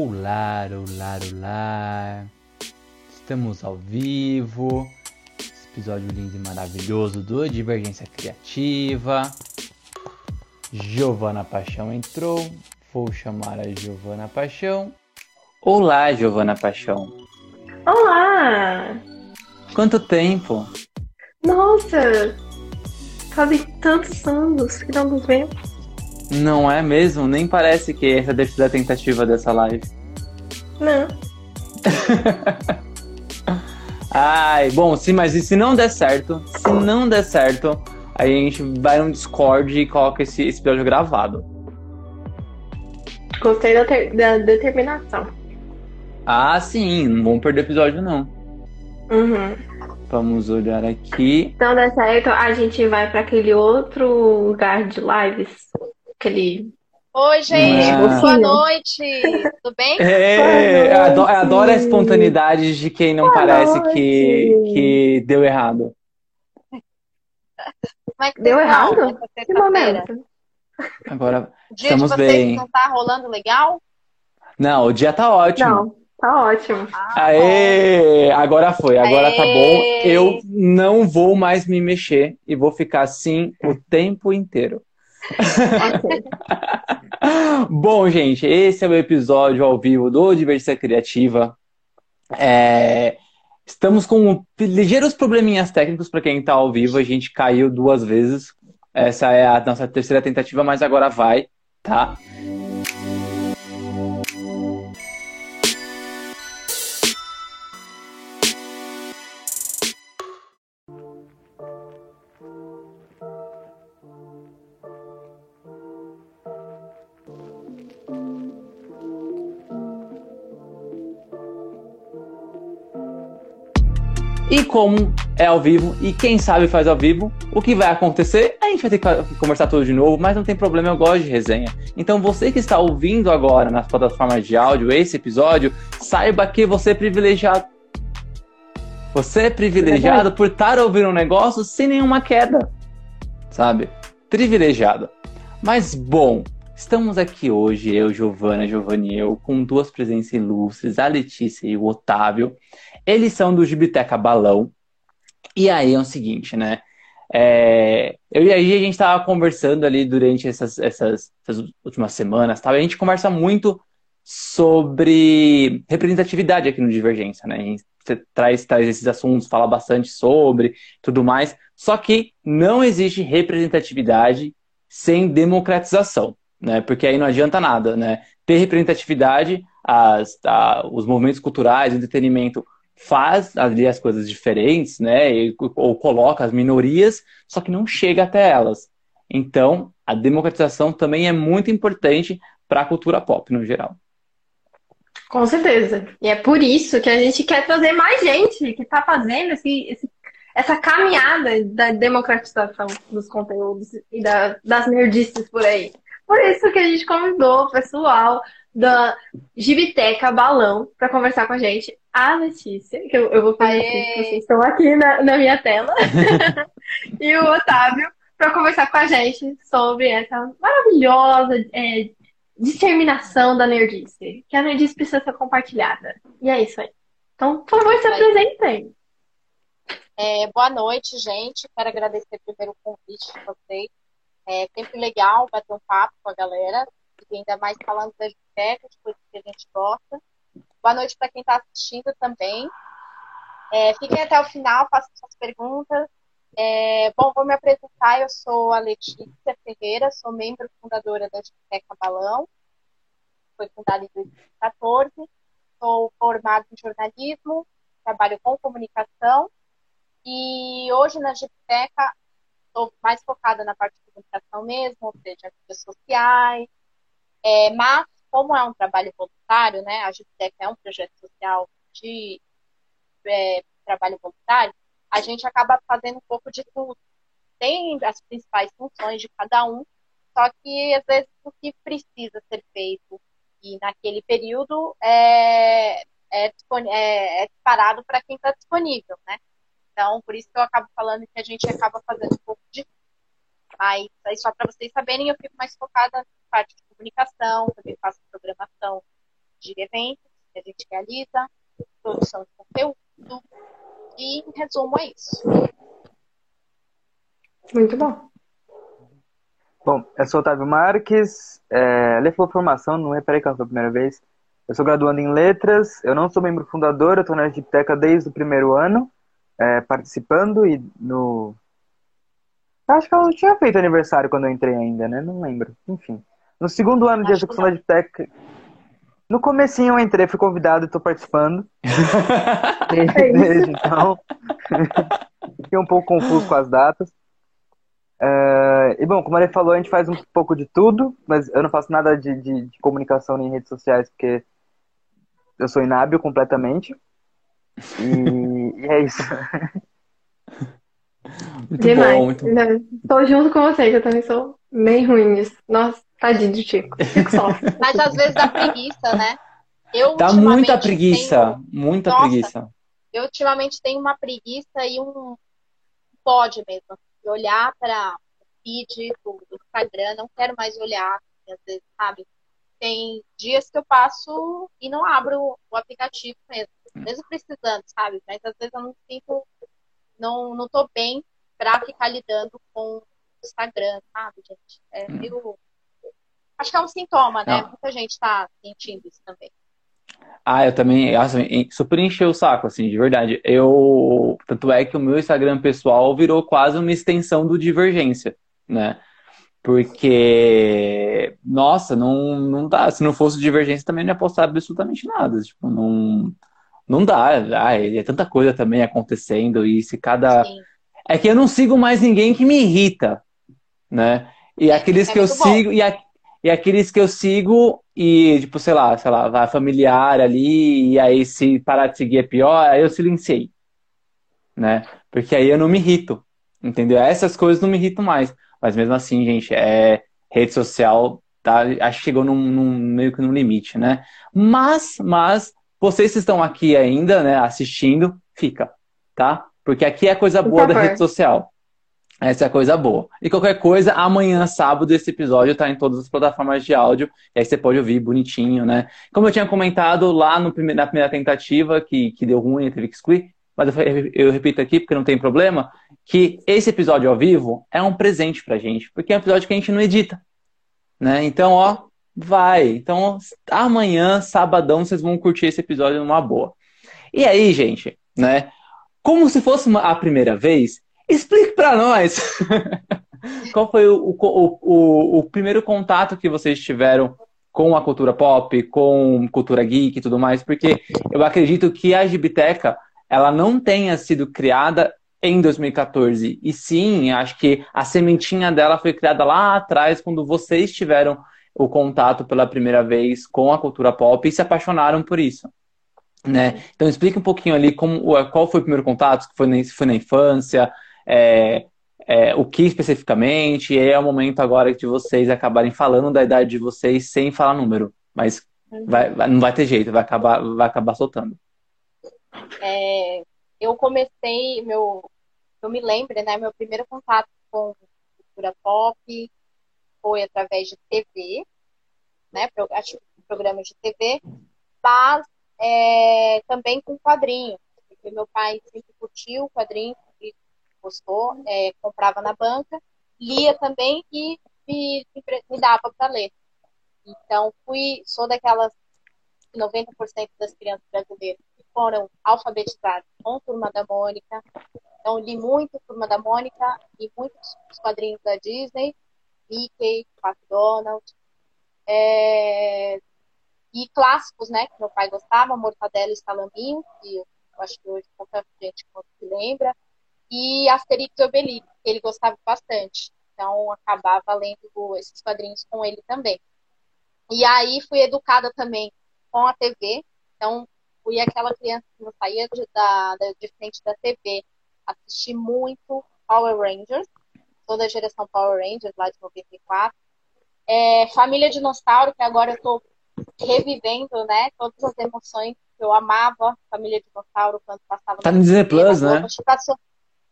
Olá, olá, olá! Estamos ao vivo. Esse episódio lindo e maravilhoso do Divergência Criativa. Giovana Paixão entrou. Vou chamar a Giovana Paixão. Olá, Giovana Paixão. Olá! Quanto tempo? Nossa! Fazem tantos anos que não nos vemos. Não é mesmo? Nem parece que essa deve ser a tentativa dessa live. Não. Ai, bom, sim, mas e se não der certo, se não der certo, aí a gente vai no Discord e coloca esse, esse episódio gravado. Gostei da, ter, da determinação. Ah, sim, não vamos perder episódio, não. Uhum. Vamos olhar aqui. Então der certo, a gente vai para aquele outro lugar de lives aquele. Oi, gente, Ah. boa noite. Tudo bem? É, Boa ado- noite. adoro a espontaneidade de quem não Boa parece noite. que, que deu errado. Como é que Deu vocês errado? nessa Que momento. Agora, O dia Estamos de vocês bem. não tá rolando legal? não, o dia tá ótimo. Não, tá ótimo. Ah, Aê! Agora foi, agora tá bom. Aê! Eu não vou mais me mexer e vou ficar assim o tempo inteiro. Bom, gente, esse é o episódio ao vivo do Diversidade Criativa. É, Estamos com ligeiros probleminhas técnicos para quem está ao vivo. A gente caiu duas vezes. Essa é a nossa terceira tentativa, mas agora vai, tá? E como é ao vivo, e quem sabe faz ao vivo, o que vai acontecer? A gente vai ter que conversar tudo de novo, mas não tem problema, eu gosto de resenha. Então você que está ouvindo agora nas plataformas de áudio esse episódio, saiba que você é privilegiado. Você é privilegiado por estar ouvindo um negócio sem nenhuma queda. Sabe? Privilegiado. Mas bom, estamos aqui hoje, eu, Giovana, Giovanni e eu, com duas presenças ilustres, a Letícia e o Otávio. Eles são do Gibiteca Balão. E aí é o seguinte, né? É, eu e a Gi, a gente estava conversando ali durante essas, essas, essas últimas semanas, tá? a gente conversa muito sobre representatividade aqui no Divergência, né? A gente traz, traz esses assuntos, fala bastante sobre tudo mais, só que não existe representatividade sem democratização, né? Porque aí não adianta nada, né? Ter representatividade, as, a- os movimentos culturais, o entretenimento faz ali as coisas diferentes, né? E- ou coloca as minorias, só que não chega até elas. Então, a democratização também é muito importante para a cultura pop no geral. Com certeza. E é por isso que a gente quer trazer mais gente que tá fazendo esse, esse- essa caminhada da democratização dos conteúdos e da- das nerdices por aí. Por isso que a gente convidou o pessoal da Gibiteca Balão para conversar com a gente. A Letícia, que eu, eu vou fazer assim, que vocês estão aqui na, na minha tela, e o Otávio para conversar com a gente sobre essa maravilhosa é, disseminação da nerdice. Que a nerdice precisa ser compartilhada. E é isso aí. Então, por favor, se Aí. apresentem. É, boa noite, gente. Quero agradecer primeiro o convite de vocês. É sempre legal bater um papo com a galera, e ainda mais falando da biblioteca, de coisas que a gente gosta. Boa noite para quem está assistindo também. É, fiquem até o final, façam suas perguntas. É, bom, vou me apresentar. Eu sou a Letícia Ferreira, sou membro fundadora da Biblioteca Balão. Foi fundada em 2014. Sou formada em jornalismo, trabalho com comunicação. E hoje na Gipteca estou mais focada na parte de comunicação mesmo, ou seja, mídias sociais. É, mas, como é um trabalho voluntário, né, a Gipteca é um projeto social de é, trabalho voluntário, a gente acaba fazendo um pouco de tudo. Tem as principais funções de cada um, só que às vezes o que precisa ser feito e naquele período é, é, é, é para quem está disponível, né? Então, por isso que eu acabo falando que a gente acaba fazendo um pouco de mas aí só para vocês saberem, eu fico mais focada na parte de comunicação, também faço programação de eventos que a gente realiza, produção de conteúdo, e em resumo é isso. Muito bom. Bom, eu sou Otávio Marques, é, falou formação, não é peraí que foi a primeira vez. Eu sou graduando em letras, eu não sou membro fundador, eu estou na biblioteca desde o primeiro ano, é, participando e no. Acho que eu não tinha feito aniversário quando eu entrei ainda, né? Não lembro. Enfim. No segundo ano de execução da biblioteca. No comecinho eu entrei, fui convidado e estou participando. desde, desde então. Fiquei um pouco confuso com as datas. Uh, e bom, como ele falou, a gente faz um pouco de tudo, mas eu não faço nada de, de, de comunicação nem redes sociais, porque eu sou inábil completamente. E, e é isso. Muito Demais. bom, muito Tô junto com você, que eu também sou bem ruim nisso. Nossa, tadinho do Chico. Fico só. Mas às vezes dá preguiça, né? Eu, Dá muita preguiça, tenho- muita Nossa. preguiça. eu ultimamente tenho uma preguiça e um pode mesmo. De olhar para o feed do, do Instagram, não quero mais olhar, às vezes, sabe? Tem dias que eu passo e não abro o aplicativo mesmo, mesmo precisando, sabe? Mas às vezes eu não sinto, não, não tô bem pra ficar lidando com o Instagram, sabe, gente? É meio. Acho que é um sintoma, né? Não. Muita gente tá sentindo isso também. Ah, eu também, assim, super encheu o saco, assim, de verdade. Eu, tanto é que o meu Instagram pessoal virou quase uma extensão do Divergência, né? Porque, nossa, não, não dá. Se não fosse Divergência, também não ia postar absolutamente nada. Tipo, não, não dá. Ai, é tanta coisa também acontecendo e se cada. Sim. É que eu não sigo mais ninguém que me irrita, né? E É, aqueles é que eu sigo, e, a- e aqueles que eu sigo, e tipo, sei lá, sei lá, vai familiar ali, e aí se parar de seguir é pior, aí eu silenciei, né? Porque aí eu não me irrito, entendeu? Essas coisas não me irritam mais. Mas mesmo assim, gente, é rede social, tá? Acho que chegou num, num- meio que num limite, né? Mas, mas, vocês que estão aqui ainda, né, assistindo, fica, tá? Porque aqui é a coisa boa da rede social. Essa é a coisa boa. E qualquer coisa, amanhã, sábado, esse episódio tá em todas as plataformas de áudio. E aí você pode ouvir bonitinho, né? Como eu tinha comentado lá no na primeira tentativa, que, que deu ruim, teve que excluir, mas eu, eu repito aqui porque não tem problema, que esse episódio ao vivo é um presente pra gente, porque é um episódio que a gente não edita, né? Então, ó, vai. Então, amanhã, sabadão, vocês vão curtir esse episódio numa boa. E aí, gente, né? Como se fosse uma- a primeira vez, explique pra nós qual foi o, o, o, o primeiro contato que vocês tiveram com a cultura pop, com cultura geek e tudo mais, porque eu acredito que a Gibiteca ela não tenha sido criada em 2014. E sim, acho que a sementinha dela foi criada lá atrás, quando vocês tiveram o contato pela primeira vez com a cultura pop e se apaixonaram por isso. Né? Então explica um pouquinho ali como, qual foi o primeiro contato, se foi na, se foi na infância, é, é, o que especificamente, e aí é o momento agora de vocês acabarem falando da idade de vocês sem falar número. Mas vai, vai- não vai ter jeito, vai acabar, vai acabar soltando. É, eu comecei, meu, eu me lembro, né? Meu primeiro contato com cultura pop foi através de TV, né? programas de TV, mas é, também com quadrinho, porque meu pai sempre curtiu quadrinho, e gostou, é, comprava na banca, lia também e me, me dava para ler. Então, fui, sou daquelas 90% das crianças brasileiras que foram alfabetizadas com Turma da Mônica. Então, li muito Turma da Mônica e muitos quadrinhos da Disney, Mickey, McDonald. É, E clássicos, né, que meu pai gostava, Mortadela e Salaminho, que eu acho que hoje pouca gente se lembra. E Asterix e Obelix, que ele gostava bastante. Então, acabava lendo esses quadrinhos com ele também. E aí fui educada também com a TV. Então, fui aquela criança que não saía de, da, de frente da TV. Assisti muito Power Rangers, toda a geração Power Rangers lá de 94. É, Família Dinossauro, que agora eu tô revivendo, né, todas as emoções que eu amava Família Dinossauro quando passava Tá no Disney Plus, né? Passou,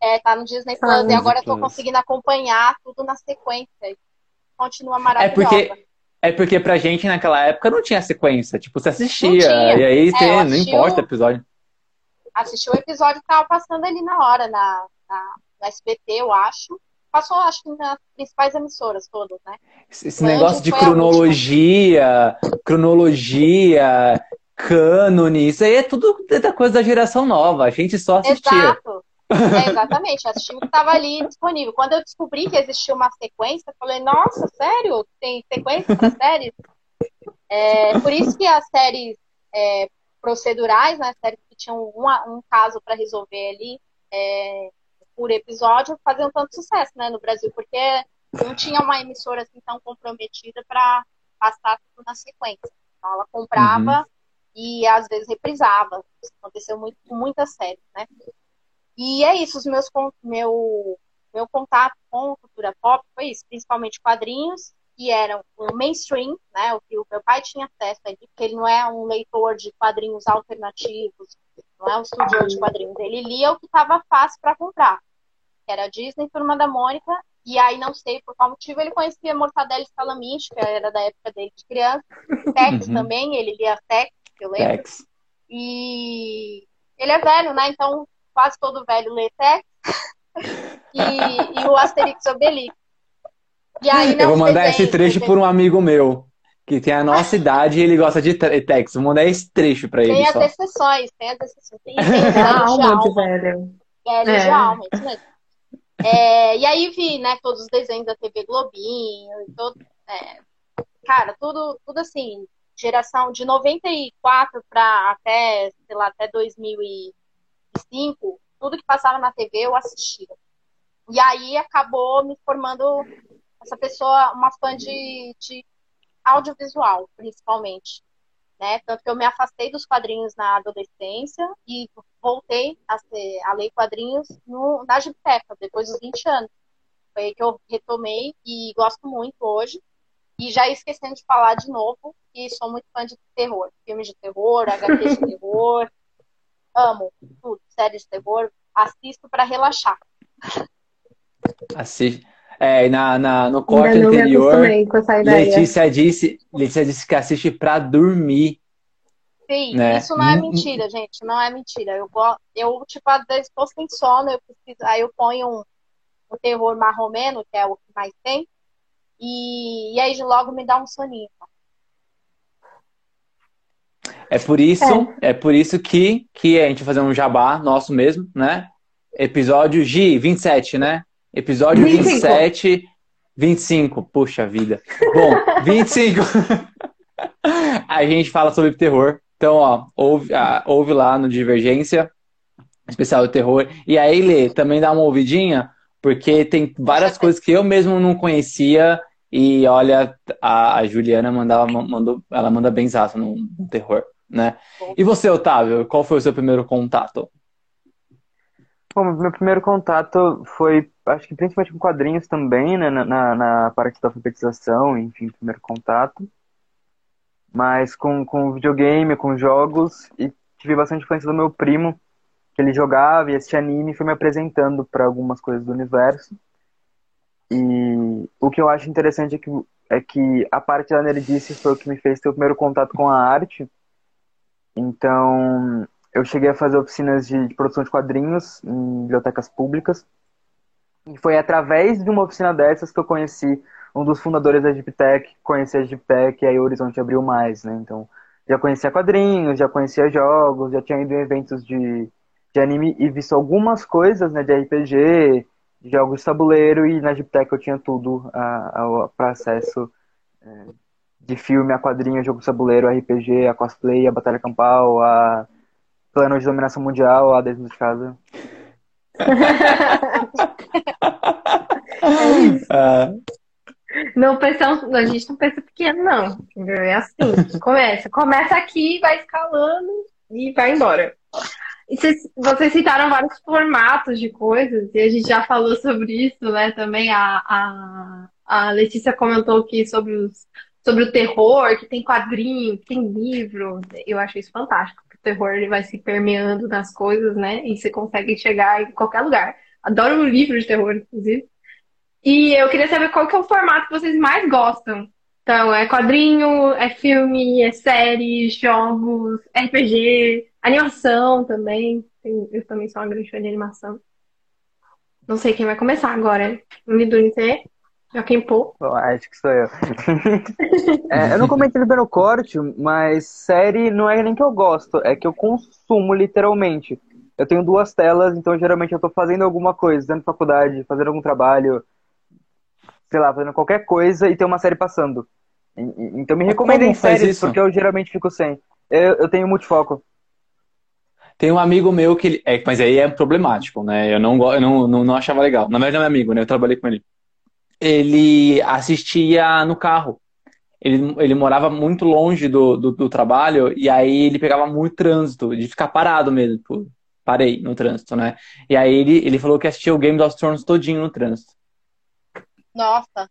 é, tá no Disney Plus ah, e agora eu tô conseguindo acompanhar tudo na sequência. Continua maravilhosa. É porque é porque pra gente naquela época não tinha sequência. Tipo, você assistia. E aí é, tem, não importa o episódio. Assisti o episódio que tava passando ali na hora, na, na, na SBT, eu acho. Passou, acho que nas principais emissoras todas, né? Esse, esse negócio de cronologia, cronologia, cânone, isso aí é tudo da coisa da geração nova. A gente só assistia. Exato. É, exatamente, assisti o que estava ali disponível. Quando eu descobri que existia uma sequência, eu falei, nossa, sério? Tem sequência para séries? É, por isso que as séries é, procedurais, né, séries que tinham uma, um caso para resolver ali é, por episódio, faziam tanto sucesso né, no Brasil, porque não tinha uma emissora assim tão comprometida para passar tudo na sequência. Então ela comprava uhum. e às vezes reprisava. Isso aconteceu muito com muitas séries, né? E é isso, os meus, meu, meu contato com cultura pop foi isso, principalmente quadrinhos, que eram o mainstream, né, o que o meu pai tinha acesso porque ele não é um leitor de quadrinhos alternativos, não é um estudioso de quadrinhos, ele lia o que estava fácil para comprar, que era Disney, Turma da Mônica, e aí não sei por qual motivo ele conhecia Mortadela e Salamiche, que era da época dele de criança, Tex uhum. também, ele lia Tex, que eu lembro, Tex. e ele é velho, né, então quase todo velho lê Tex, e, e, o Asterix Obelix. E aí, Eu vou mandar esse trecho por um amigo meu, que tem a nossa idade e ele gosta de Tex. Vou mandar esse trecho pra ele. Tem só. as exceções, tem as exceções. Tem, tem alma de velho. Velho é. de alma, isso mesmo. É, e aí vi, né, todos os desenhos da TV Globinho, todo, é, cara, tudo, tudo assim, geração de 94 para até, sei lá, até 2000 e 2005, tudo que passava na TV eu assistia. E aí acabou me formando essa pessoa, uma fã de, de audiovisual, principalmente. Né? Tanto que eu me afastei dos quadrinhos na adolescência e voltei a, ser, a ler quadrinhos no, na biblioteca, depois dos 20 anos. Foi aí que eu retomei e gosto muito hoje. E já esquecendo de falar de novo que sou muito fã de terror. Filmes de terror, HQ de terror, amo tudo, séries de terror, assisto para relaxar. Assiste. É, na, na, no corte anterior, Letícia disse, Letícia disse que assiste para dormir. Sim, né? isso não é hum, hum. mentira, gente. Não é mentira. Eu, eu tipo, às vezes estou sem sono, eu preciso, aí eu ponho um, um terror marromeno, que é o que mais tem, e, e aí logo me dá um soninho. É por isso, é. é, por isso que, que a gente vai fazer um jabá nosso mesmo, né? Episódio G, 27, né? Episódio 25. 27, 25. Puxa vida. Bom, 25. a gente fala sobre terror. Então, ó, ouve, ah, ouve lá no Divergência, especial de terror. E aí, Lê, também dá uma ouvidinha, porque tem várias coisas que eu mesmo não conhecia. E olha, a, a Juliana mandava, mandou, ela manda benzaço no, no terror né? E você, Otávio, qual foi o seu primeiro contato? Bom, meu primeiro contato foi, acho que principalmente com quadrinhos também, né, na, na parte da alfabetização, enfim, primeiro contato. Mas com, com videogame, com jogos, e tive bastante influência do meu primo, que ele jogava e assistia anime e foi me apresentando para algumas coisas do universo. E o que eu acho interessante é que, é que a parte da nerdice foi o que me fez ter o primeiro contato com a arte, então, eu cheguei a fazer oficinas de, de produção de quadrinhos em bibliotecas públicas. E foi através de uma oficina dessas que eu conheci um dos fundadores da Giptech, conheci a Giptech e aí o Horizonte abriu mais, né? Então, já conhecia quadrinhos, já conhecia jogos, já tinha ido em eventos de, de anime e visto algumas coisas, né, de RPG, de jogos de tabuleiro e na Giptech eu tinha tudo para acesso é, de filme, a quadrinho, jogo de tabuleiro, RPG, a cosplay, a batalha campal, a plano de dominação mundial, a dentro de casa. é isso. Uh... Não pensamos, a gente não pensa pequeno, não. É assim, começa. Começa aqui, vai escalando e vai embora. E vocês, vocês citaram vários formatos de coisas, e a gente já falou sobre isso, né? Também a, a, a Letícia comentou aqui sobre, os, sobre o terror, que tem quadrinho, que tem livro. Eu acho isso fantástico, o terror ele vai se permeando nas coisas, né? E você consegue chegar em qualquer lugar. Adoro o livro de terror, inclusive. E eu queria saber qual que é o formato que vocês mais gostam. Então, é quadrinho, é filme, é série, jogos, RPG, animação também. Eu também sou uma grande fã de animação. Não sei quem vai começar agora. Lidune, você? Joaquim Pô? acho que sou eu. é, eu não comentei no corte, mas série não é nem que eu gosto, é que eu consumo literalmente. Eu tenho duas telas, então geralmente eu tô fazendo alguma coisa, da faculdade, fazendo algum trabalho, sei lá, fazendo qualquer coisa e tem uma série passando. Então me recomendem séries, porque eu geralmente fico sem. Eu, eu tenho multifoco. Tem um amigo meu que ele. É, mas aí é problemático, né? Eu não, eu não, não, não achava legal. Na verdade, não é amigo, né? Eu trabalhei com ele. Ele assistia no carro. Ele, ele morava muito longe do, do, do trabalho e aí ele pegava muito trânsito, de ficar parado mesmo. Tipo, parei no trânsito, né? E aí ele, ele falou que assistia o Game of Thrones todinho no trânsito. Nossa.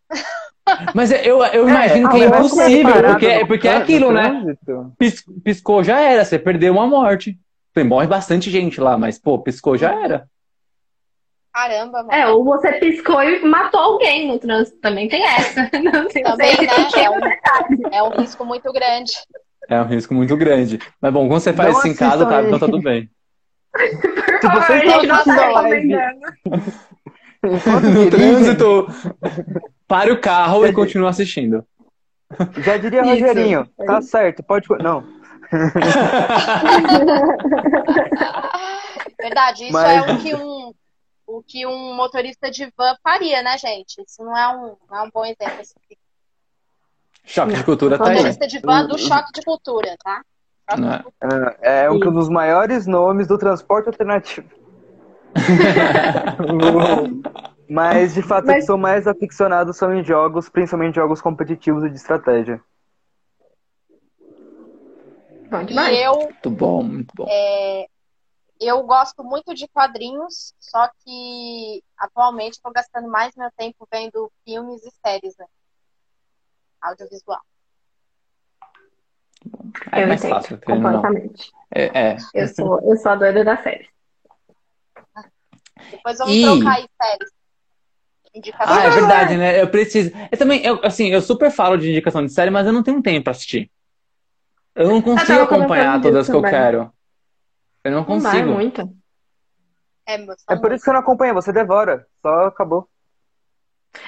Mas eu, eu imagino é, que é impossível, porque, porque é aquilo, né? piscou, já era, você perdeu uma morte. Morre bastante gente lá, mas, pô, piscou, já era. Caramba, mano. É, ou você piscou e matou alguém no trânsito, também tem essa. Não tem também, né? É um, é um risco muito grande. É um risco muito grande. Mas bom, quando você faz não isso em casa, tá, então tá tudo bem. Se você não tá recomendando. No trânsito, pare o carro e continue assistindo. Já diria Isso. Rogerinho, tá certo, pode. Não. Verdade, isso Mas... é o que, um, o que um motorista de van faria, né, gente? Isso não é um, não é um bom exemplo. Choque de cultura tá aí. Motorista de van do choque de cultura, tá? É, é um dos maiores nomes do transporte alternativo. Mas, de fato, Mas... eu sou mais aficionado são em jogos, principalmente jogos competitivos e de estratégia. Bom demais. Eu, muito bom, muito bom. É, eu gosto muito de quadrinhos, só que atualmente estou gastando mais meu tempo vendo filmes e séries, né? Audiovisual. É eu mais fácil, completamente. É, é. Eu, sou, eu sou a doida da série. Depois vamos e... trocar aí séries. Indicação. Ah, é verdade, né? Eu preciso. Eu também, eu, assim, eu super falo de indicação de série, mas eu não tenho tempo pra assistir. Eu não consigo acompanhar todas que eu quero. Eu não consigo. Não muito. É, é por isso que eu não acompanho, você devora. Só acabou.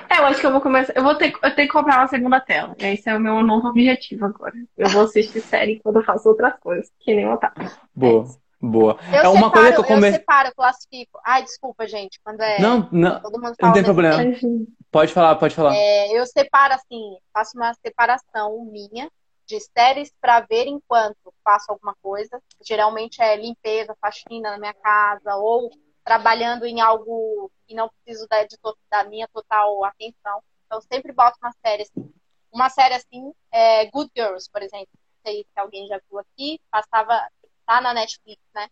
É, eu acho que eu vou começar. Eu vou ter, eu tenho que comprar uma segunda tela. Esse é o meu novo objetivo agora. Eu vou assistir série quando eu faço outras coisas, que nem o Otávio. Boa. É Boa. Eu é uma separo, coisa que eu comecei. Eu separo, classifico. Ai, desculpa, gente. Quando é. Não, não. Todo mundo fala não tem problema. Tempo. Pode falar, pode falar. É, eu separo assim, faço uma separação minha de séries para ver enquanto faço alguma coisa. Geralmente é limpeza, faxina na minha casa ou trabalhando em algo que não preciso da, de, da minha total atenção. Então, sempre boto uma série assim. Uma série assim, é Good Girls, por exemplo. Não sei se alguém já viu aqui. Passava tá na Netflix, né?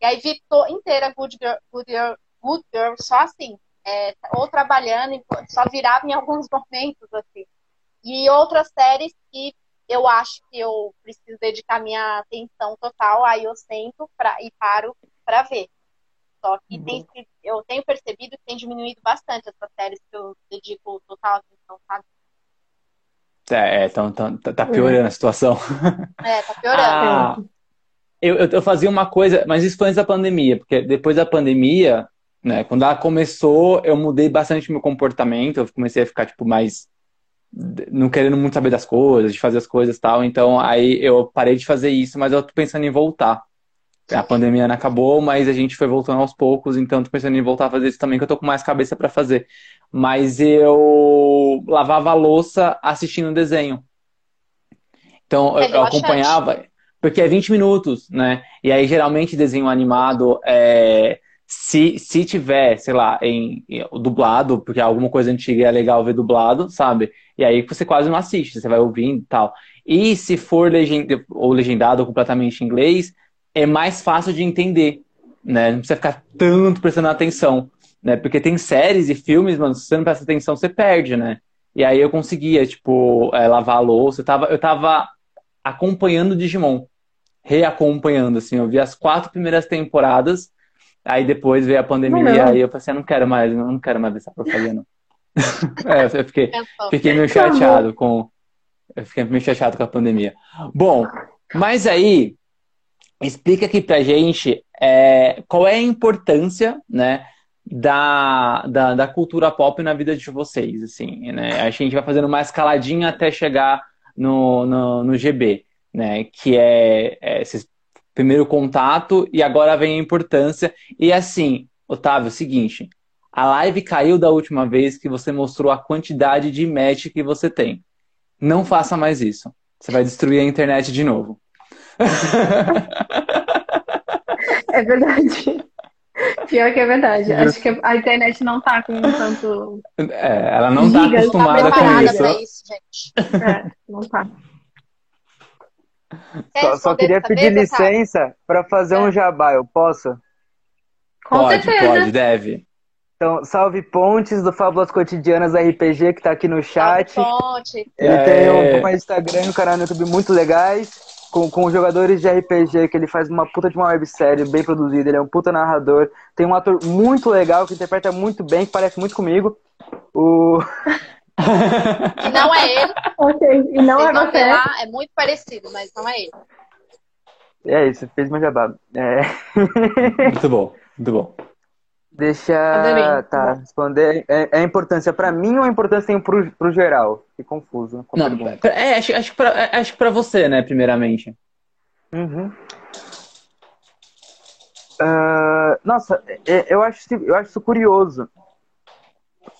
E aí vi inteira Good Girl, Good Girl, Good Girl só assim, é, ou trabalhando, só virava em alguns momentos, assim. E outras séries que eu acho que eu preciso dedicar minha atenção total, aí eu sento pra, e paro para ver. Só que uhum. tem, eu tenho percebido que tem diminuído bastante essas séries que eu dedico total atenção, sabe? É, então, então tá piorando a situação. É, tá piorando. Ah, eu, eu, fazia uma coisa, mas isso foi antes da pandemia, porque depois da pandemia, né, quando ela começou, eu mudei bastante meu comportamento, eu comecei a ficar, tipo, mais não querendo muito saber das coisas, de fazer as coisas tal, então aí eu parei de fazer isso, mas eu tô pensando em voltar. A pandemia não acabou, mas a gente foi voltando aos poucos, então tô pensando em voltar a fazer isso também, que eu tô com mais cabeça para fazer. Mas eu lavava a louça assistindo desenho. Então eu, eu acompanhava, porque é 20 minutos, né? E aí, geralmente, desenho animado, é, se, se tiver, sei lá, em, em, dublado, porque alguma coisa antiga é legal ver dublado, sabe? E aí você quase não assiste, você vai ouvindo e tal. E se for legend, ou legendado completamente em inglês, é mais fácil de entender, né? Não precisa ficar tanto prestando atenção, né? Porque tem séries e filmes, mano, se você não presta atenção, você perde, né? E aí eu conseguia, tipo, é, lavar a louça. Eu tava, eu tava acompanhando Digimon. Reacompanhando, assim. Eu vi as quatro primeiras temporadas. Aí depois veio a pandemia. Não. Aí eu falei assim, eu não quero mais, eu não quero mais essa porcaria, não. é, eu fiquei, fiquei meio chateado com. Eu fiquei meio chateado com a pandemia. Bom, mas aí, explica aqui pra gente é, qual é a importância, né, da, da, da cultura pop na vida de vocês, assim, né? A gente vai fazendo uma escaladinha até chegar no, no, no GB, né? Que é, é esse primeiro contato e agora vem a importância. E assim, Otávio, é o seguinte, a live caiu da última vez que você mostrou a quantidade de match que você tem. Não faça mais isso. Você vai destruir a internet de novo. É verdade. Pior que é verdade. Acho que a internet não tá com tanto. É, ela não está Gigas, tá acostumada com preparada isso. pra isso, gente. É, não tá. Só, só queria pedir Otávio? licença para fazer um É. jabá, eu posso? Com Pode, certeza. pode, deve. Então, salve Pontes do Fábulas Cotidianas RPG que tá aqui no chat. Salve, Ponte. Ele É. tem um, um Instagram e um canal no YouTube muito legais, com, com jogadores de RPG, que ele faz uma puta de uma websérie bem produzida, ele é um puta narrador. Tem um ator muito legal, que interpreta muito bem, que parece muito comigo. O... E não é ele. Ok, E não Vocês é você. lá, é muito parecido, mas não é ele. É isso, fez meu jabá. É, Muito bom, muito bom. deixa. Adorei. Tá, responder. É, é a importância pra mim ou a importância tem pro, pro geral? Fiquei confuso a Não, pergunta. é, acho, acho, que pra, é, acho que pra você, né, primeiramente. Uhum. Ah, nossa, é- eu acho, eu acho isso curioso.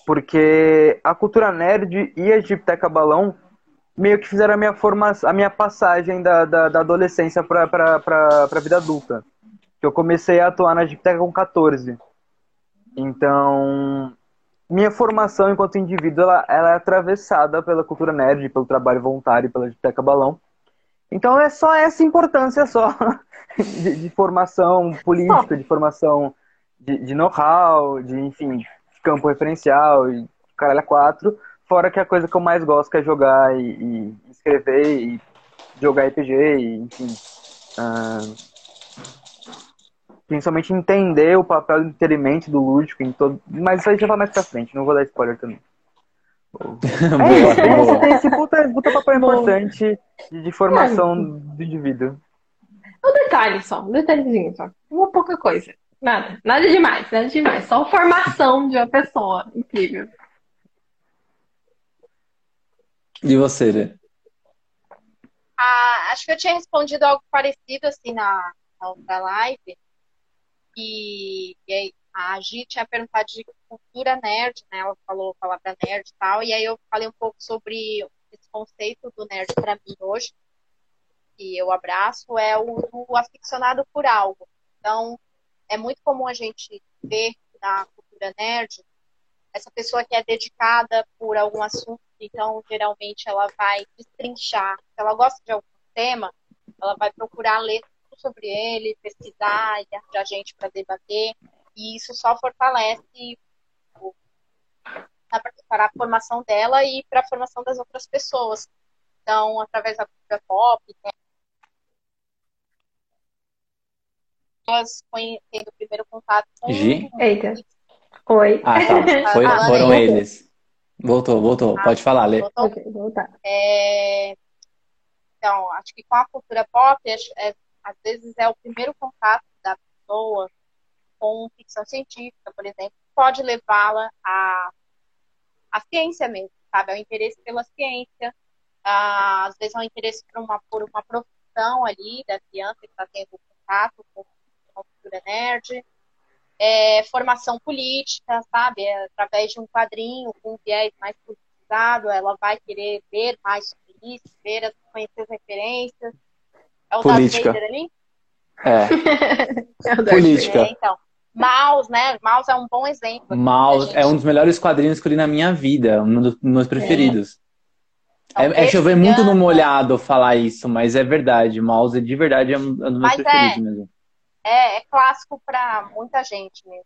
Porque a cultura nerd e a Gipteca Balão meio que fizeram a minha formação, a minha passagem da, da, da adolescência pra, pra, pra vida adulta. Eu comecei a atuar na Gipteca com 14. Então, minha formação enquanto indivíduo, ela, ela é atravessada pela cultura nerd, pelo trabalho voluntário, pela Gipteca Balão. Então é só essa importância só de, de formação política, de formação de, de know-how, de, enfim, campo referencial e caralho a quatro. Fora que a coisa que eu mais gosto que é jogar e, e escrever e jogar RPG e, enfim. ah, principalmente entender o papel entretenimento do lúdico em todo. Mas isso aí já vai mais pra frente, não vou dar spoiler também. É boa, é esse puta, puta papel Boa. importante de, de formação do indivíduo. Um detalhe só, um detalhezinho só. Uma pouca coisa. Nada. Nada demais, nada demais. Só formação de uma pessoa. Incrível. E você, Lê? Ah, acho que eu tinha respondido algo parecido assim na, na outra live. E, e aí a Gi tinha perguntado de cultura nerd, né? Ela falou a palavra nerd e tal. E aí eu falei um pouco sobre esse conceito do nerd para mim hoje, que eu abraço, é o do aficionado por algo. Então, é muito comum a gente ver na cultura nerd essa pessoa que é dedicada por algum assunto, então geralmente ela vai destrinchar. Se ela gosta de algum tema, ela vai procurar ler tudo sobre ele, pesquisar e arranjar gente para debater, e isso só fortalece para a formação dela e para a formação das outras pessoas. Então, através da cultura pop, né, pessoas tendo o primeiro contato com Gi? Eita. Oi. Ah, tá. Foi- Ah, foram eles. Voltou, voltou. Pode falar, Lê. Voltou? Voltar. É, Então, acho que com a cultura pop, é- às vezes é o primeiro contato da pessoa com ficção científica, por exemplo, que pode levá-la à, à ciência mesmo, sabe? Ao interesse pela ciência, ah, às vezes é um interesse por uma, por uma profissão ali da criança que está tendo contato com cultura nerd. É, formação política, sabe? É, através de um quadrinho com um viés mais politizado, ela vai querer ver mais sobre isso, ver, as- conhecer as referências. É o Política. Darth Vader ali? É, política. É, então. Mouse, né? Mouse é um bom exemplo. Mouse Gente. é um dos melhores quadrinhos que eu li na minha vida, um dos meus preferidos. Então, É, é chover muito no molhado falar isso, mas é verdade. Mouse de verdade é um dos meus Mas é. preferidos mesmo. É, é clássico para muita gente mesmo.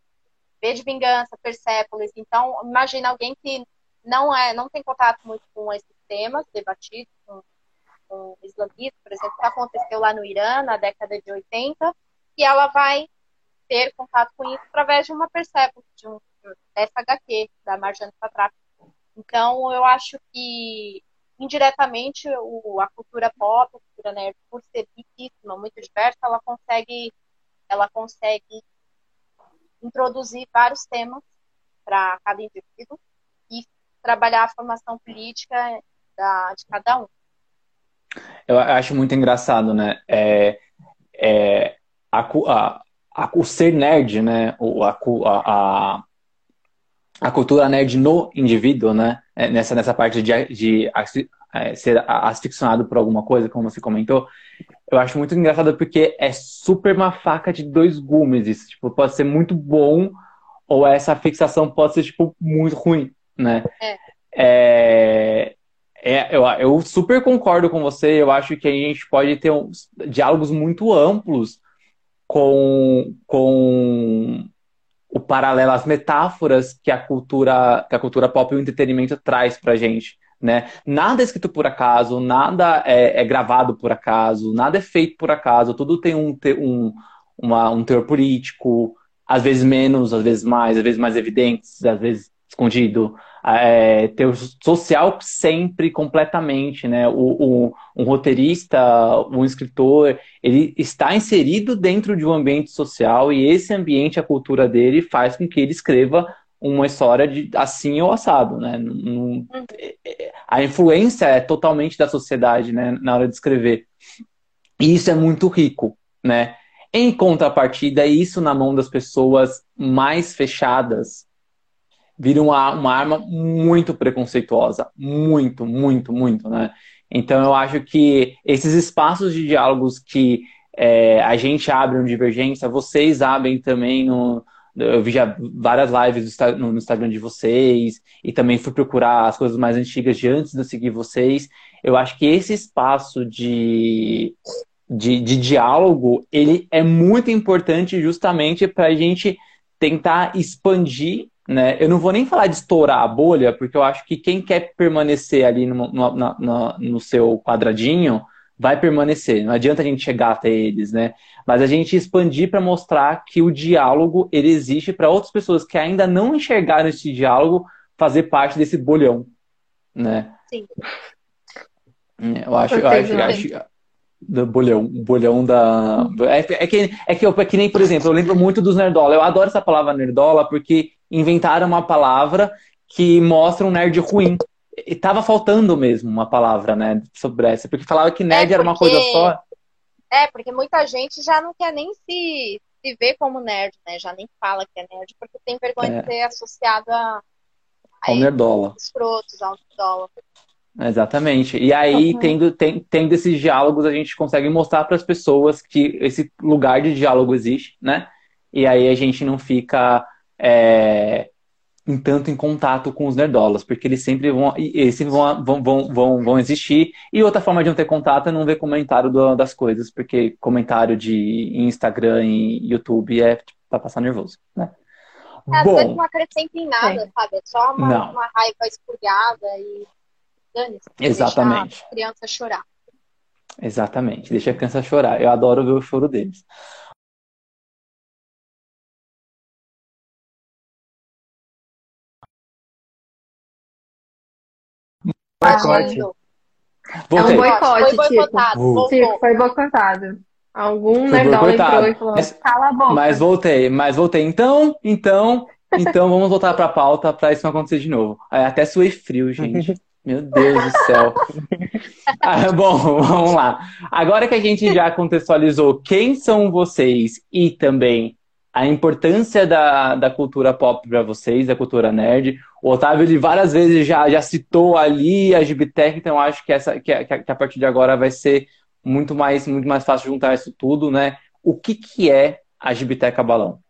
V de Vingança, Persepolis. Então, imagina alguém que não é, não tem contato muito com esses temas debatidos, com, com islamismo, por exemplo, que aconteceu lá no Irã na década de 80, e ela vai ter contato com isso através de uma Persepolis, de um dessa HQ, da Marjane Satrapi. Então, eu acho que indiretamente o, a cultura pop, a cultura nerd, por ser riquíssima, muito diversa, ela consegue ela consegue introduzir vários temas para cada indivíduo e trabalhar a formação política da, de cada um. Eu acho muito engraçado, né? É, é, a, a, a- o ser nerd, né? O, a, a, a, cultura nerd no indivíduo, né? É, Nessa, nessa parte de, de é, ser asfixiado por alguma coisa, como você comentou. Eu acho muito engraçado porque é super uma faca de dois gumes. Isso, tipo, pode ser muito bom ou essa fixação pode ser, tipo, muito ruim, né? É, é, eu, eu super concordo com você. Eu acho que a gente pode ter uns diálogos muito amplos com, com o paralelo, as metáforas que a cultura, que a cultura pop e o entretenimento traz pra gente, né? Nada é escrito por acaso, nada é, é gravado por acaso, nada é feito por acaso, tudo tem um, um, uma- um teor político, às vezes menos, às vezes mais, às vezes mais evidentes, às vezes escondido. É, teor social sempre, completamente, né? O, o- um roteirista, um escritor, ele está inserido dentro de um ambiente social e esse ambiente, a cultura dele, faz com que ele escreva uma história de assim ou assado, né? A influência é totalmente da sociedade, né, na hora de escrever. E isso é muito rico, né? Em contrapartida, isso na mão das pessoas mais fechadas vira uma, uma arma muito preconceituosa, muito, muito, muito, né? Então eu acho que esses espaços de diálogos que é, a gente abre no Divergência, vocês abrem também no, eu vi já várias lives no Instagram de vocês e também fui procurar as coisas mais antigas de antes de eu seguir vocês. Eu acho que esse espaço de, de, de diálogo, ele é muito importante justamente para a gente tentar expandir, né? Eu não vou nem falar de estourar a bolha, porque eu acho que quem quer permanecer ali no, no, na- no seu quadradinho vai permanecer. Não adianta a gente chegar até eles, né? Mas a gente expandir para mostrar que o diálogo ele existe para outras pessoas que ainda não enxergaram esse diálogo fazer parte desse bolhão, né? Sim. Eu acho, eu acho, eu acho do bolhão, bolhão da é, é que é que, eu, é que nem por exemplo, eu lembro muito dos nerdola. Eu adoro essa palavra nerdola porque inventaram uma palavra que mostra um nerd ruim. E tava faltando mesmo uma palavra, né, sobre essa, porque falava que nerd É, era uma porque- coisa só. É, porque muita gente já não quer nem se, se ver como nerd, né? Já nem fala que é nerd, porque tem vergonha É. de ser associado a, Ao nerdola. escrotos, ao dólar. Exatamente. E aí, tendo, tem- tendo esses diálogos, a gente consegue mostrar para as pessoas que esse lugar de diálogo existe, né? E aí a gente não fica é, em tanto em contato com os nerdolas, porque eles sempre vão, eles sempre vão, vão, vão, vão, vão existir. E outra forma de não ter contato é não ver comentário do- das coisas, porque comentário de Instagram e YouTube é tipo, pra passar nervoso, né? Às vezes Bom, não acrescenta em nada, sabe? É só uma, Não. uma raiva expurgada e dane-se. Exatamente. Deixa a criança chorar. exatamente. Deixa a criança chorar. Eu adoro ver o choro deles. Boicote. Lindo. Voltei. É um boicote, Foi boicotado. Uh. Voltou. Chico, foi boicotado. Algum Foi nerdola boicotado. entrou e falou, Mas- cala a boca. Mas voltei, mas voltei. Então, então, então vamos voltar para a pauta para isso não acontecer de novo. Até suei frio, gente. Meu Deus do céu. Ah, bom, vamos lá. Agora que a gente já contextualizou quem são vocês e também a importância da, da cultura pop para vocês, da cultura nerd, o Otávio ele várias vezes já, já citou ali a Gibitec, então acho que, essa, que, a, que a partir de agora vai ser muito mais, muito mais fácil juntar isso tudo, né? O que, que é a Gibiteca Balão?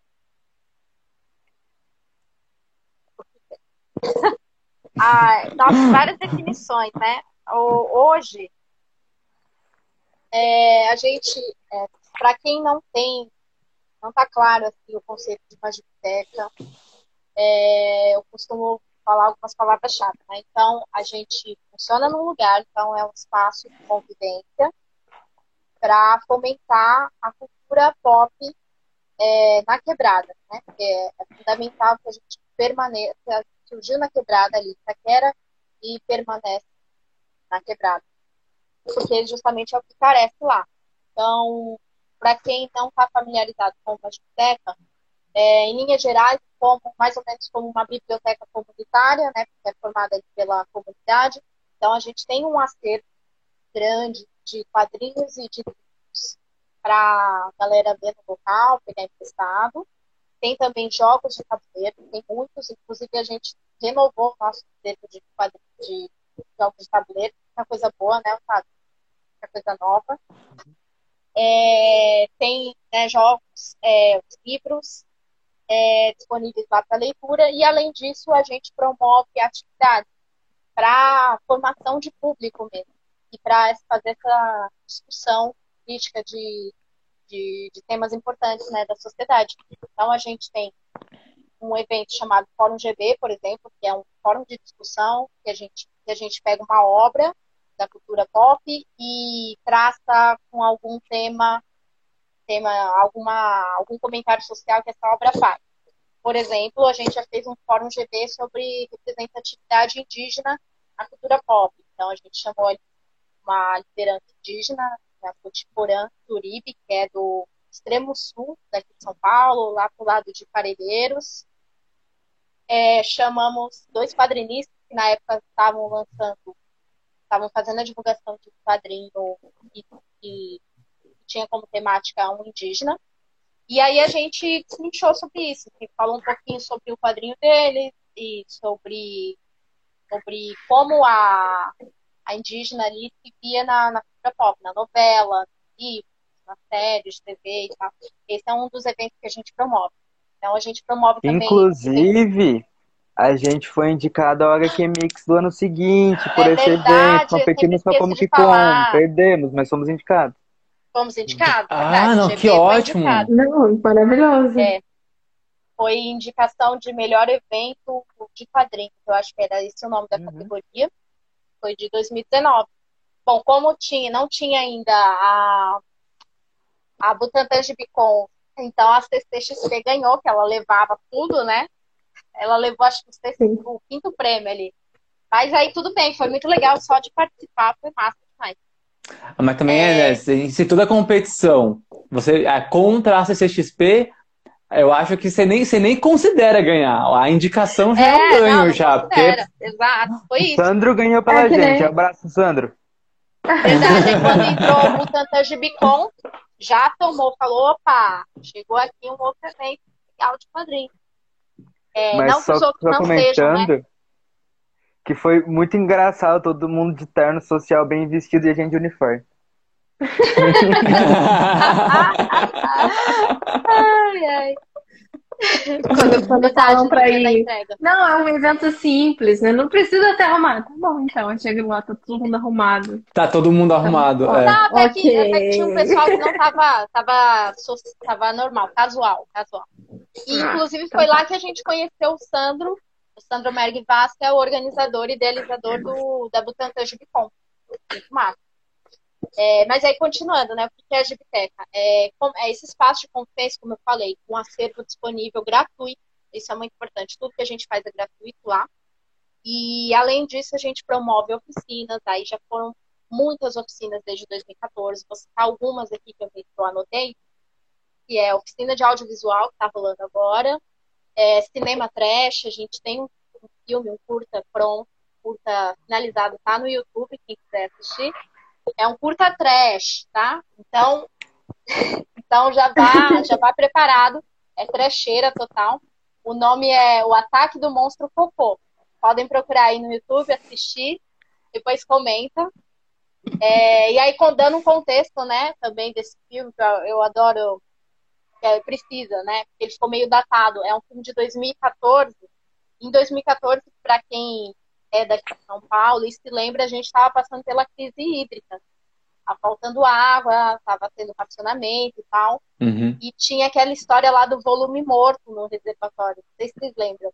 Ah, nossa, várias definições, né? hoje, é, a gente, é, para quem não tem, não está claro assim, o conceito de uma biblioteca, é, eu costumo falar algumas palavras-chave. Né? Então, a gente funciona num lugar, então é um espaço de convivência para fomentar a cultura pop é, na quebrada, né? É, fundamental que a gente permaneça, surgiu na quebrada ali, Taquera, e permanece na quebrada. Porque justamente é o que carece lá. Então, para quem não está familiarizado com uma biblioteca, é, em linhas gerais, como, mais ou menos como uma biblioteca comunitária, né, que é formada pela comunidade. Então, a gente tem um acervo grande de quadrinhos e de livros para a galera ver no local, pegar emprestado. Tem também jogos de tabuleiro, tem muitos, inclusive a gente renovou o nosso acervo de, de jogos de tabuleiro, é uma coisa boa, né? É coisa nova. É, tem né, jogos, é, livros, é, disponíveis lá para leitura, e além disso, a gente promove atividades para formação de público mesmo, e para fazer essa discussão crítica de, de, de, temas importantes né, da sociedade. Então, a gente tem um evento chamado Fórum GB, por exemplo, que é um fórum de discussão, que a gente, que a gente pega uma obra da cultura pop e traça com algum tema tema, alguma, algum comentário social que essa obra faz. Por exemplo, a gente já fez um fórum GB sobre representatividade indígena na cultura pop. Então, a gente chamou uma liderança indígena, a Cotiporã Turibe, que é do extremo sul daqui de São Paulo, lá pro lado de Parelheiros. É, chamamos dois quadrinistas que na época estavam lançando, estavam fazendo a divulgação de um quadrinho que, que tinha como temática um indígena. E aí a gente se sobre isso, assim, falou um pouquinho sobre o quadrinho dele e sobre, sobre como a, a indígena ali se via na, na cultura pop, na novela, livros, na séries, TV e tal. Esse é um dos eventos que a gente promove. Então a gente promove também. Inclusive, a gente foi indicado ao HQ Mix do ano seguinte por é esse verdade, evento. Competimos com a Como Que Como. Perdemos, mas fomos indicados. Fomos indicados. Ah, verdade. não, que ótimo. Não, maravilhoso. É. Foi indicação de melhor evento de quadrinhos. Eu acho que era esse o nome da uhum. categoria. Foi de 2019. Bom, como tinha, não tinha ainda a, a Butantan Gibicon, então a CCXP ganhou, que ela levava tudo, né? Ela levou, acho que o, o quinto prêmio ali. Mas aí tudo bem, foi muito legal, só de participar foi massa demais. Mas também é, é né, se, se toda competição você é contra a CCXP, eu acho que você nem, você nem considera ganhar. A indicação já é, é um ganho, não, não já. Porque... Exato, foi isso. Sandro ganhou pela é gente. Nem... Abraço, Sandro. Verdade, quando entrou o Butantan Gibicon, já tomou, falou, opa, chegou aqui um outro evento legal de quadrinho. É, Mas não que os outros não sejam, né? que foi muito engraçado, todo mundo de terno social bem vestido e a gente de uniforme. ai, ai. Quando, quando falam pra ir. Não, é um evento simples, né? Não precisa até arrumado. Tá bom, então. Eu chego lá, tá todo mundo arrumado. Tá todo mundo arrumado. Tá, é. Não, até, okay. que, até que tinha um pessoal que não tava, tava, tava normal, casual, casual. E, ah, inclusive, ah, foi tá. lá que a gente conheceu o Sandro, o Sandro Merg Vaz, que é o organizador e idealizador do, da Butantan Gibicon. Muito massa. É, mas aí, continuando, né? O que é a Gibiteca? É, é esse espaço de conferência, como eu falei, com acervo disponível gratuito. Isso é muito importante. Tudo que a gente faz é gratuito lá. E, além disso, a gente promove oficinas. Aí já foram muitas oficinas desde 2014. Vou citar algumas aqui que eu anotei. Que é oficina de audiovisual, que está rolando agora é, cinema trash, a gente tem um, filme, um curta pronto, curta finalizado, tá no YouTube, quem quiser assistir. É um curta trash, tá? Então, então já vá, já vá preparado. É trecheira total. O nome é O Ataque do Monstro Cocô. Podem procurar aí no YouTube, assistir, depois comenta. É, e aí, dando um contexto, né, também desse filme, que eu adoro é, precisa, né? Porque ele ficou meio datado. É um filme de 2014. Em 2014, para quem é daqui de São Paulo e se lembra, a gente estava passando pela crise hídrica. Faltando água, estava tendo racionamento e tal. Uhum. E tinha aquela história lá do volume morto no reservatório. Não sei se vocês lembram.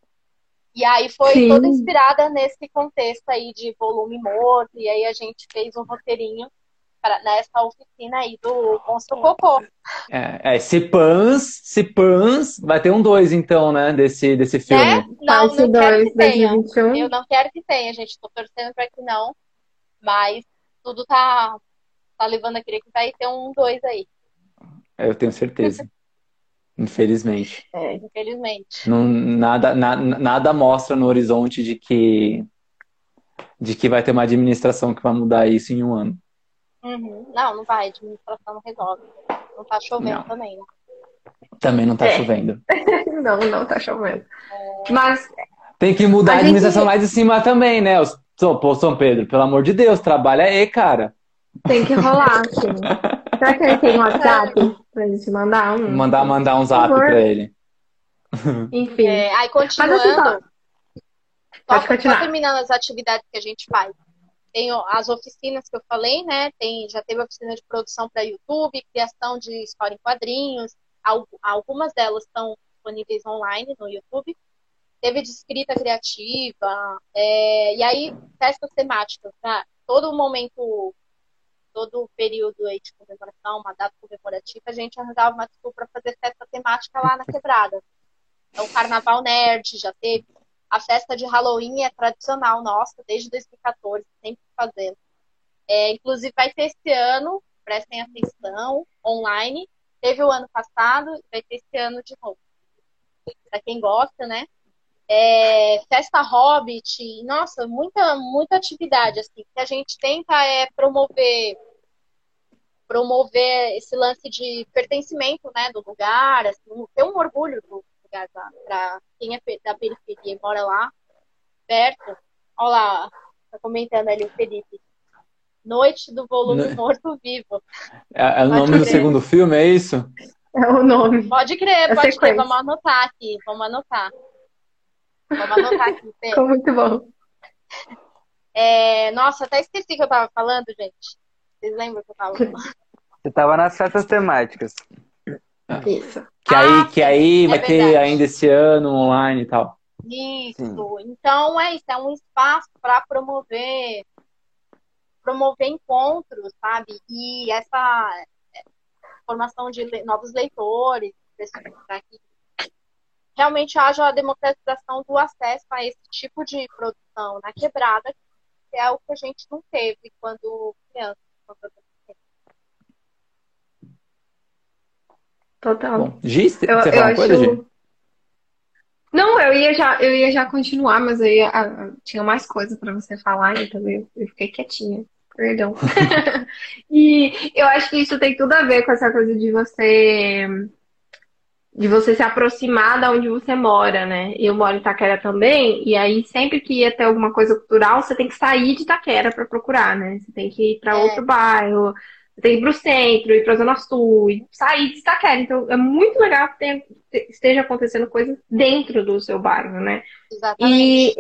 E aí foi Sim. toda inspirada nesse contexto aí de volume morto. E aí a gente fez um roteirinho pra, nessa oficina aí do Monstro Cocô. É, é, se pans, se pans, vai ter um dois então, né, desse, desse filme. Né? Não, Parte não quero 2, que tenha. 2021. Eu não quero que tenha, gente. Tô torcendo para que não. Mas tudo tá, tá levando a crer que vai ter um dois aí, É, Eu tenho certeza. Infelizmente. infelizmente. Não, nada, na- nada mostra no horizonte de que, de que vai ter uma administração que vai mudar isso em um ano. Uhum. Não, não vai. A administração não resolve. Não tá chovendo Não. também, né? Também não tá É. chovendo. Não, não tá chovendo. Mas Tem que mudar a, A gente- administração lá de cima também, né? Os, pô, São Pedro, pelo amor de Deus, trabalha aí, cara. tem que rolar, sim. Será que ele tem um WhatsApp pra gente mandar um? Mandar, mandar um zap pra ele. Enfim. É, aí, Mas assim, continuando. Pode Só, continuar. só terminando as atividades que a gente faz. Tem as oficinas que eu falei, né? Tem, já teve oficina de produção para YouTube, criação de história em quadrinhos. Al- Algumas delas estão disponíveis online no YouTube. Teve de escrita criativa. é, e aí, festas temáticas. Né? Todo momento, todo período aí de comemoração, uma data comemorativa, a gente arranjava uma desculpa para fazer festa temática lá na quebrada. Então, Carnaval Nerd já teve. A festa de Halloween é tradicional nossa, desde 2014, sempre fazendo. É, inclusive, vai ter esse ano, prestem atenção, online. Teve o ano passado, vai ter esse ano de novo. Para quem gosta, né? É, festa Hobbit, nossa, muita, muita atividade, assim, que a gente tenta é promover promover esse lance de pertencimento, né, do lugar, assim, ter um orgulho do para quem é da periferia e mora lá perto. Olha lá, tá comentando ali o Felipe. Noite do volume No- morto vivo. É, é o nome do crer. segundo filme, é isso? É o nome. Pode crer, É pode sequência. crer. Vamos anotar aqui, vamos anotar. Vamos anotar aqui. Ficou muito bom. É, nossa, até esqueci o que eu tava falando, gente. Vocês lembram que eu tava falando? Você tava nas festas temáticas. Isso. Que Ah, aí, que sim, aí é vai ter verdade. ainda esse ano online e tal. Isso. Então é isso, é um espaço para promover promover encontros, sabe? E essa é, formação de novos leitores, para que realmente haja a democratização do acesso a esse tipo de produção na quebrada, que é o que a gente não teve quando criança. quando Total. Bom, Gi, você Eu, você eu fala uma coisa, Gi? Não, eu ia já, eu ia já continuar, mas eu ia, ah, tinha mais coisa para você falar, então eu, eu fiquei quietinha. Perdão. E eu acho que isso tem tudo a ver com essa coisa de você de você se aproximar da onde você mora, né? Eu moro em Itaquera também, e aí sempre que ia ter alguma coisa cultural, você tem que sair de Itaquera para procurar, né? Você tem que ir para É. outro bairro, você tem que ir pro centro, ir pra Zona Sul, e sair de Itaquera. Então é muito legal que tenha- esteja acontecendo coisas dentro do seu bairro, né? Exatamente.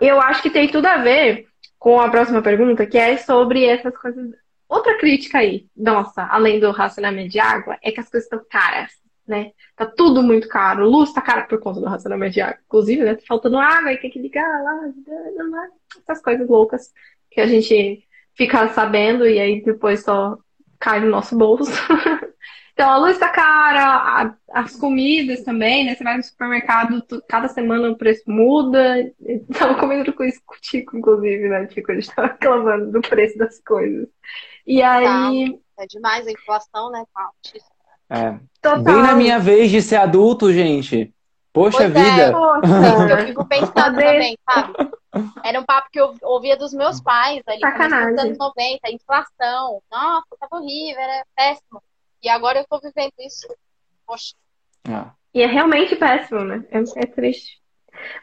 E eu acho que tem tudo a ver com a próxima pergunta, que é sobre essas coisas. Outra crítica aí, nossa, além do racionamento de água, é que as coisas estão caras, né? Tá tudo muito caro. Luz tá cara por conta do racionamento de água. Inclusive, né? Tá faltando água e tem que ligar lá, essas coisas loucas que a gente fica sabendo e aí depois só cai no nosso bolso. Então, a luz tá cara, a- as comidas também, né? Você vai no supermercado, tu- cada semana o preço muda. Tava comendo com isso com o Tico, inclusive, né? Tico, a gente tava reclamando do preço das coisas. E aí, É demais a inflação, né? Tá altíssima. É. total. Bem na minha vez de ser adulto, gente. Poxa Pois é. vida. Eu Poxa, fico pensando também, sabe? Era um papo que eu ouvia dos meus pais ali, dos anos 90, inflação. Nossa, tava horrível, era péssimo. E agora eu tô vivendo isso. Poxa, Ah, E é realmente péssimo, né? É, é triste.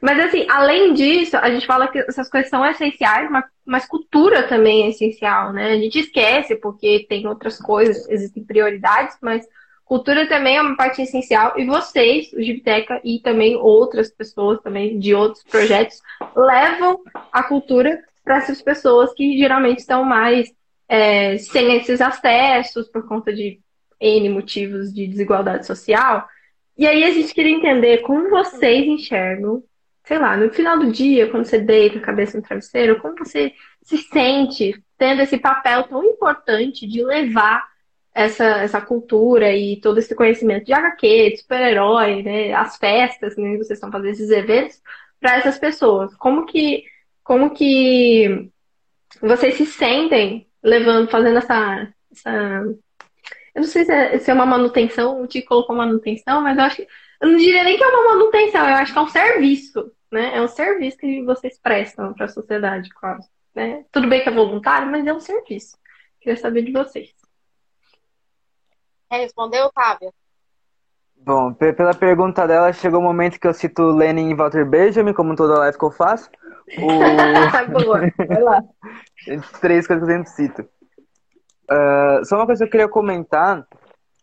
Mas assim, além disso, a gente fala que essas coisas são essenciais, mas, mas cultura também é essencial, né? A gente esquece porque tem outras coisas, existem prioridades, mas cultura também é uma parte essencial. E vocês, o Gibiteca e também outras pessoas também de outros projetos, levam a cultura para essas pessoas que geralmente estão mais é, sem esses acessos por conta de N motivos de desigualdade social. E aí a gente queria entender como vocês enxergam, sei lá, no final do dia, quando você deita a cabeça no travesseiro, como você se sente tendo esse papel tão importante de levar essa, essa cultura e todo esse conhecimento de HQ, de super-herói, né, as festas, né, vocês estão fazendo esses eventos para essas pessoas. Como que, como que vocês se sentem levando, fazendo essa, essa eu não sei se é, se é uma manutenção, o Tico colocou manutenção, mas eu acho que. Eu não diria nem que é uma manutenção, eu acho que é um serviço, né? É um serviço que vocês prestam para a sociedade, quase. Né? Tudo bem que é voluntário, mas é um serviço. Queria saber de vocês. Quer responder, Otávia? Bom, pela pergunta dela, chegou o momento que eu cito Lenin e Walter Benjamin, como toda live que eu faço. O... Boa, vai lá. Três coisas que eu sempre cito. Uh, só uma coisa que eu queria comentar,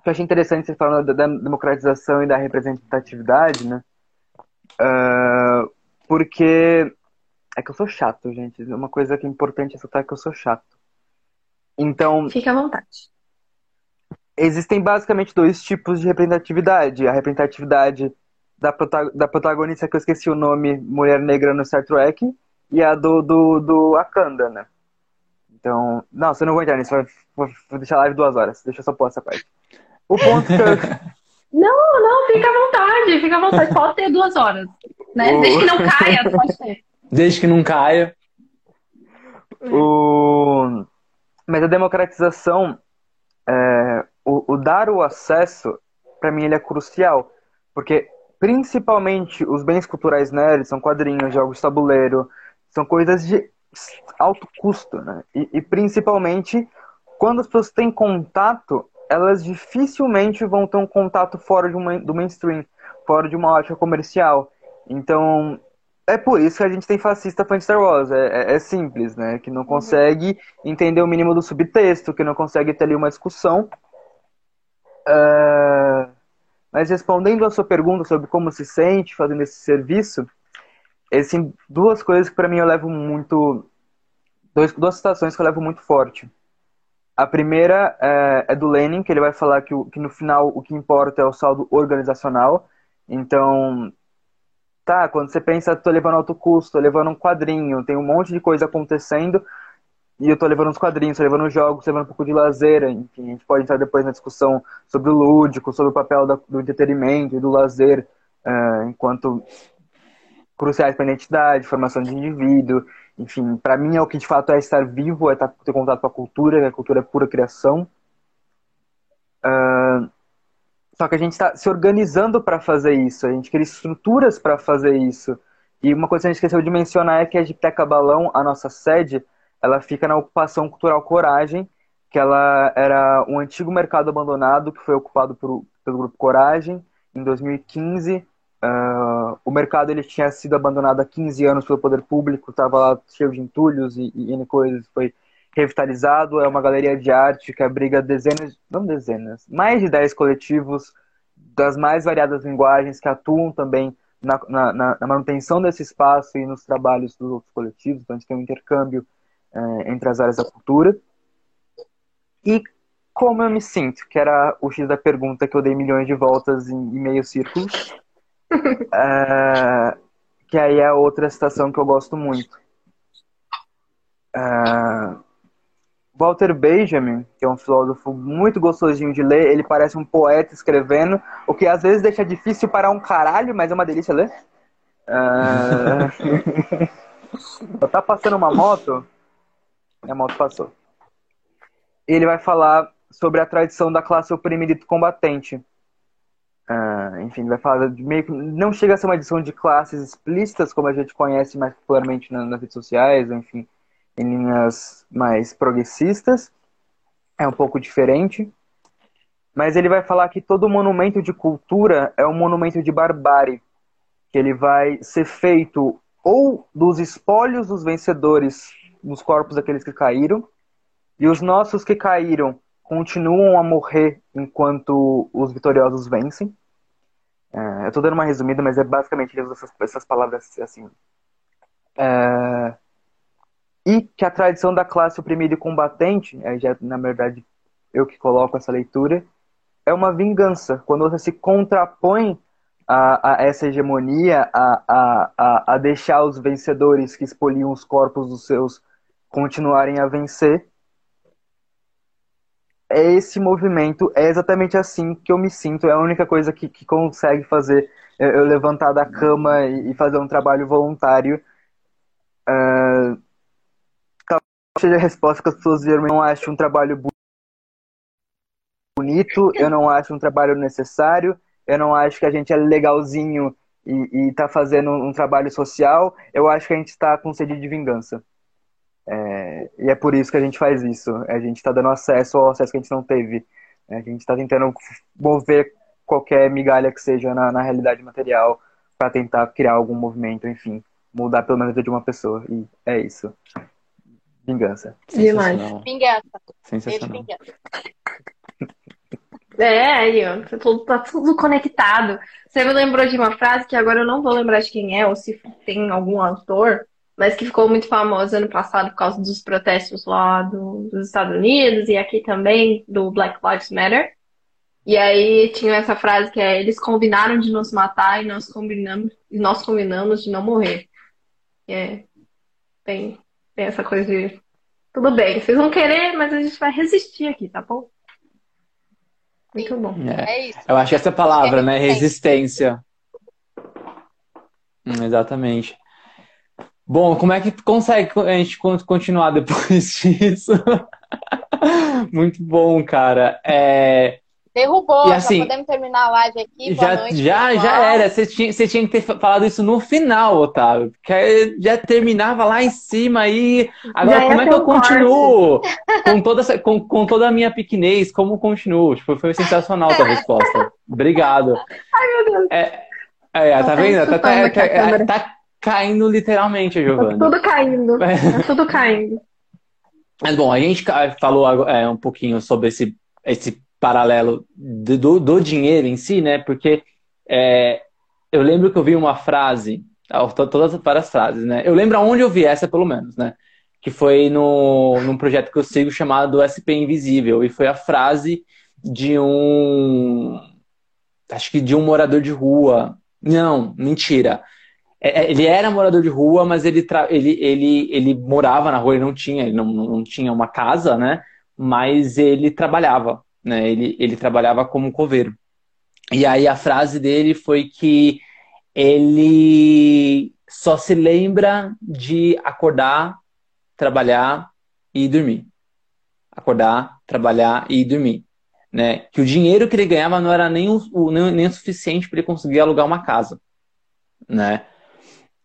que eu achei interessante você falando da democratização e da representatividade, né? Uh, porque é que eu sou chato, gente. Uma coisa que é importante é que eu sou chato. Então. Fique à vontade. Existem basicamente dois tipos de representatividade. A representatividade da, prota da protagonista, que eu esqueci o nome, Mulher Negra no Star Trek, e a do, do, do Akanda, né? Então, não, você não vou entrar nisso, vou, vou deixar a live duas horas. Deixa eu só pôr essa parte. O ponto que eu... Não, não, fica à vontade, fica à vontade. Pode ter duas horas. Né? Desde que não caia, pode ter. Desde que não caia. O... Mas a democratização, é, o, o dar o acesso, para mim, ele é crucial. Porque, principalmente, os bens culturais nerds são quadrinhos, jogos de tabuleiro, são coisas de alto custo, né? E, e, principalmente quando as pessoas têm contato, elas dificilmente vão ter um contato fora de uma, do mainstream, fora de uma ótica comercial. Então, é por isso que a gente tem fascista fã de Star Wars. É, é, é simples, né? Que não consegue entender o mínimo do subtexto, que não consegue ter ali uma discussão. Uh, mas respondendo a sua pergunta sobre como se sente fazendo esse serviço, existem duas coisas que para mim eu levo muito. Dois, duas citações que eu levo muito forte. A primeira é, é do Lenin, que ele vai falar que, o, que no final o que importa é o saldo organizacional. Então, tá, quando você pensa, tô levando alto custo, tô levando um quadrinho, tem um monte de coisa acontecendo, e eu tô levando uns quadrinhos, tô levando jogos, tô levando um pouco de lazer, enfim, a gente pode entrar depois na discussão sobre o lúdico, sobre o papel da, do entretenimento e do lazer uh, enquanto cruciais para a identidade, formação de indivíduo, enfim, para mim é o que de fato é estar vivo, é ter contato com a cultura, a cultura é pura criação. Uh, só que a gente está se organizando para fazer isso, a gente quer estruturas para fazer isso. E uma coisa que a gente esqueceu de mencionar é que a Gipteca Balão, a nossa sede, ela fica na ocupação cultural Coragem, que ela era um antigo mercado abandonado que foi ocupado por, pelo grupo Coragem em 2015 Uh, o mercado ele tinha sido abandonado há 15 anos pelo poder público, estava lá cheio de entulhos e, e, e coisas, foi revitalizado. É uma galeria de arte que abriga dezenas, não dezenas, mais de 10 coletivos das mais variadas linguagens que atuam também na, na, na manutenção desse espaço e nos trabalhos dos outros coletivos. Então a gente tem um intercâmbio uh, entre as áreas da cultura. E como eu me sinto, que era o X da pergunta que eu dei milhões de voltas em, em meio círculo. Uh, que aí é outra citação que eu gosto muito. Uh, Walter Benjamin, que é um filósofo muito gostosinho de ler, ele parece um poeta escrevendo, o que às vezes deixa difícil para um caralho, mas é uma delícia ler. Uh... tá passando uma moto? A moto passou. Ele vai falar sobre a tradição da classe oprimida e combatente. Uh, enfim, vai falar de meio que. Não chega a ser uma edição de classes explícitas, como a gente conhece mais popularmente na, nas redes sociais, enfim, em linhas mais progressistas. É um pouco diferente. Mas ele vai falar que todo monumento de cultura é um monumento de barbárie. Que ele vai ser feito ou dos espólios dos vencedores nos corpos daqueles que caíram, e os nossos que caíram continuam a morrer enquanto os vitoriosos vencem. É, eu estou dando uma resumida, mas é basicamente essas, essas palavras assim. É, e que a tradição da classe oprimida e combatente, é já, na verdade eu que coloco essa leitura, é uma vingança. Quando você se contrapõe a, a essa hegemonia, a, a, a, deixar os vencedores que expoliam os corpos dos seus continuarem a vencer, é esse movimento, é exatamente assim que eu me sinto, é a única coisa que, que consegue fazer eu levantar da cama e, fazer um trabalho voluntário. Uh, seja a resposta que as pessoas eu não acho um trabalho bonito, eu não acho um trabalho necessário, eu não acho que a gente é legalzinho e, está fazendo um, trabalho social, eu acho que a gente está com sede de vingança. É, e é por isso que a gente faz isso. A gente está dando acesso ao acesso que a gente não teve. A gente está tentando mover qualquer migalha que seja na, na realidade material para tentar criar algum movimento, enfim, mudar pelo menos a vida de uma pessoa. E é isso. Vingança. Demais. Vingança. Sensacional. Vingança. É, aí, ó, tá tudo, tá tudo conectado. Você me lembrou de uma frase que agora eu não vou lembrar de quem é, ou se tem algum autor, mas que ficou muito famosa ano passado por causa dos protestos lá do, dos Estados Unidos e aqui também do Black Lives Matter. E aí tinha essa frase que é eles combinaram de nos matar e nós combinamos, e nós combinamos de não morrer. É, tem, tem essa coisa de tudo bem, vocês vão querer, mas a gente vai resistir aqui, tá bom? Muito bom. É. É isso. Eu acho que essa palavra, né? Resistência. Resistência. Hum, exatamente. Bom, como é que consegue a gente continuar depois disso? Muito bom, cara. É... Derrubou, E assim, já podemos terminar a live aqui. Boa Já, noite, já, já era. Você tinha, você tinha que ter falado isso no final, Otávio. Porque já terminava lá em cima aí. Agora, como é que eu corte. continuo? Com toda, essa, com, com toda a minha pequenez, como continuo? Tipo, foi sensacional a tua resposta. Obrigado. Ai, meu Deus. É, é, tá Tá vendo? Tá, tá, a tá- câmera. tá caindo literalmente, Tá Giovanni. tudo caindo. Tá tudo caindo. Mas bom, a gente falou é, um pouquinho sobre esse, esse paralelo do, do- dinheiro em si, né? Porque é, eu lembro que eu vi uma frase, to- todas as várias frases, né? Eu lembro aonde eu vi essa, pelo menos, né? Que foi no, num projeto que eu sigo chamado SP Invisível, e foi a frase de um. Acho que de um morador de rua. Não, mentira. É, é, Ele era morador de rua, mas ele, tra- ele, ele, ele morava na rua, ele não tinha, ele não, não tinha uma casa, né? Mas ele trabalhava, né? Ele, ele trabalhava como coveiro. E aí a frase dele foi que ele só se lembra de acordar, trabalhar e dormir. Acordar, trabalhar e dormir. Né? Que o dinheiro que ele ganhava não era nem o, nem, nem o suficiente para ele conseguir alugar uma casa. Né?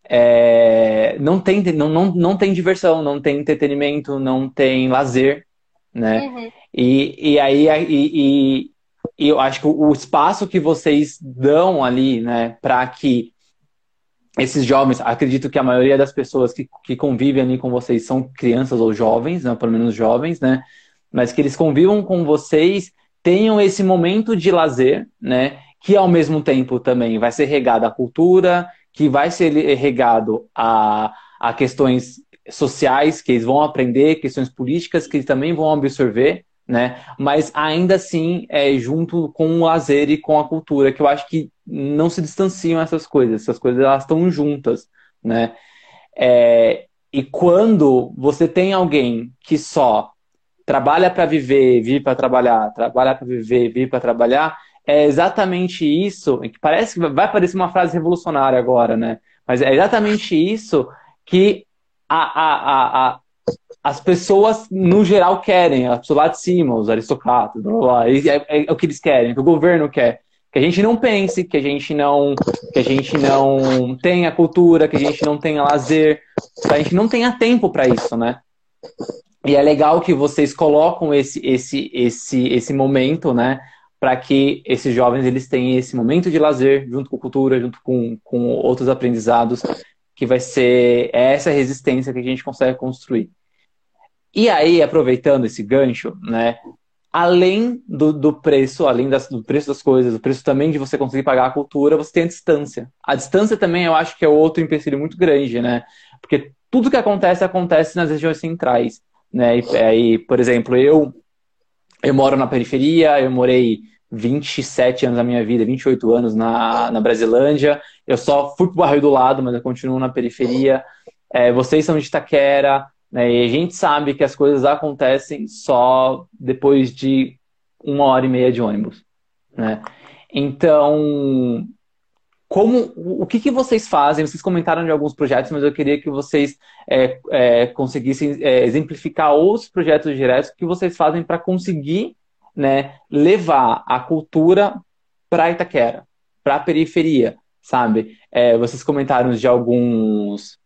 É, não tem, não, não, não tem diversão, não tem entretenimento, não tem lazer, né? Uhum. E, e aí e, e- e eu acho que o espaço que vocês dão ali, né, para que esses jovens, acredito que a maioria das pessoas que, que convivem ali com vocês são crianças ou jovens, né, pelo menos jovens, né, mas que eles convivam com vocês, tenham esse momento de lazer, né, que ao mesmo tempo também vai ser regado à cultura, que vai ser regado a, a questões sociais que eles vão aprender, questões políticas que eles também vão absorver, né? Mas ainda assim, é junto com o lazer e com a cultura, que eu acho que não se distanciam essas coisas, essas coisas elas estão juntas, né? É, e quando você tem alguém que só trabalha para viver, vive para trabalhar, trabalha para viver, vive para trabalhar, é exatamente isso, que parece que vai parecer uma frase revolucionária agora, né? Mas é exatamente isso que a, a, a, as pessoas, no geral, querem, as pessoas lá de cima, os aristocratas, blá, blá, blá, é, é, é o que eles querem, que o governo quer. Que a gente não pense, que a gente não, que a gente não tenha cultura, que a gente não tenha lazer, que a gente não tenha tempo para isso, né? E é legal que vocês colocam esse, esse, esse, esse momento, né? Para que esses jovens eles tenham esse momento de lazer, junto com cultura, junto com, com outros aprendizados, que vai ser essa resistência que a gente consegue construir. E aí, aproveitando esse gancho, né, além do, do preço, além das, do preço das coisas, o preço também de você conseguir pagar a cultura, você tem a distância. A distância também eu acho que é outro empecilho muito grande, né? Porque tudo que acontece, acontece nas regiões centrais, né? E, aí, por exemplo, eu, eu moro na periferia, eu morei 27 anos da minha vida, 28 anos na, na Brasilândia, eu só fui pro bairro do lado, mas eu continuo na periferia. É, vocês são de Itaquera, né? E a gente sabe que as coisas acontecem só depois de uma hora e meia de ônibus. Né? Então, como, o que, que vocês fazem? Vocês comentaram de alguns projetos, mas eu queria que vocês é, é, conseguissem é, exemplificar outros projetos diretos que vocês fazem para conseguir né, levar a cultura para Itaquera, para a periferia, sabe? É, vocês comentaram de alguns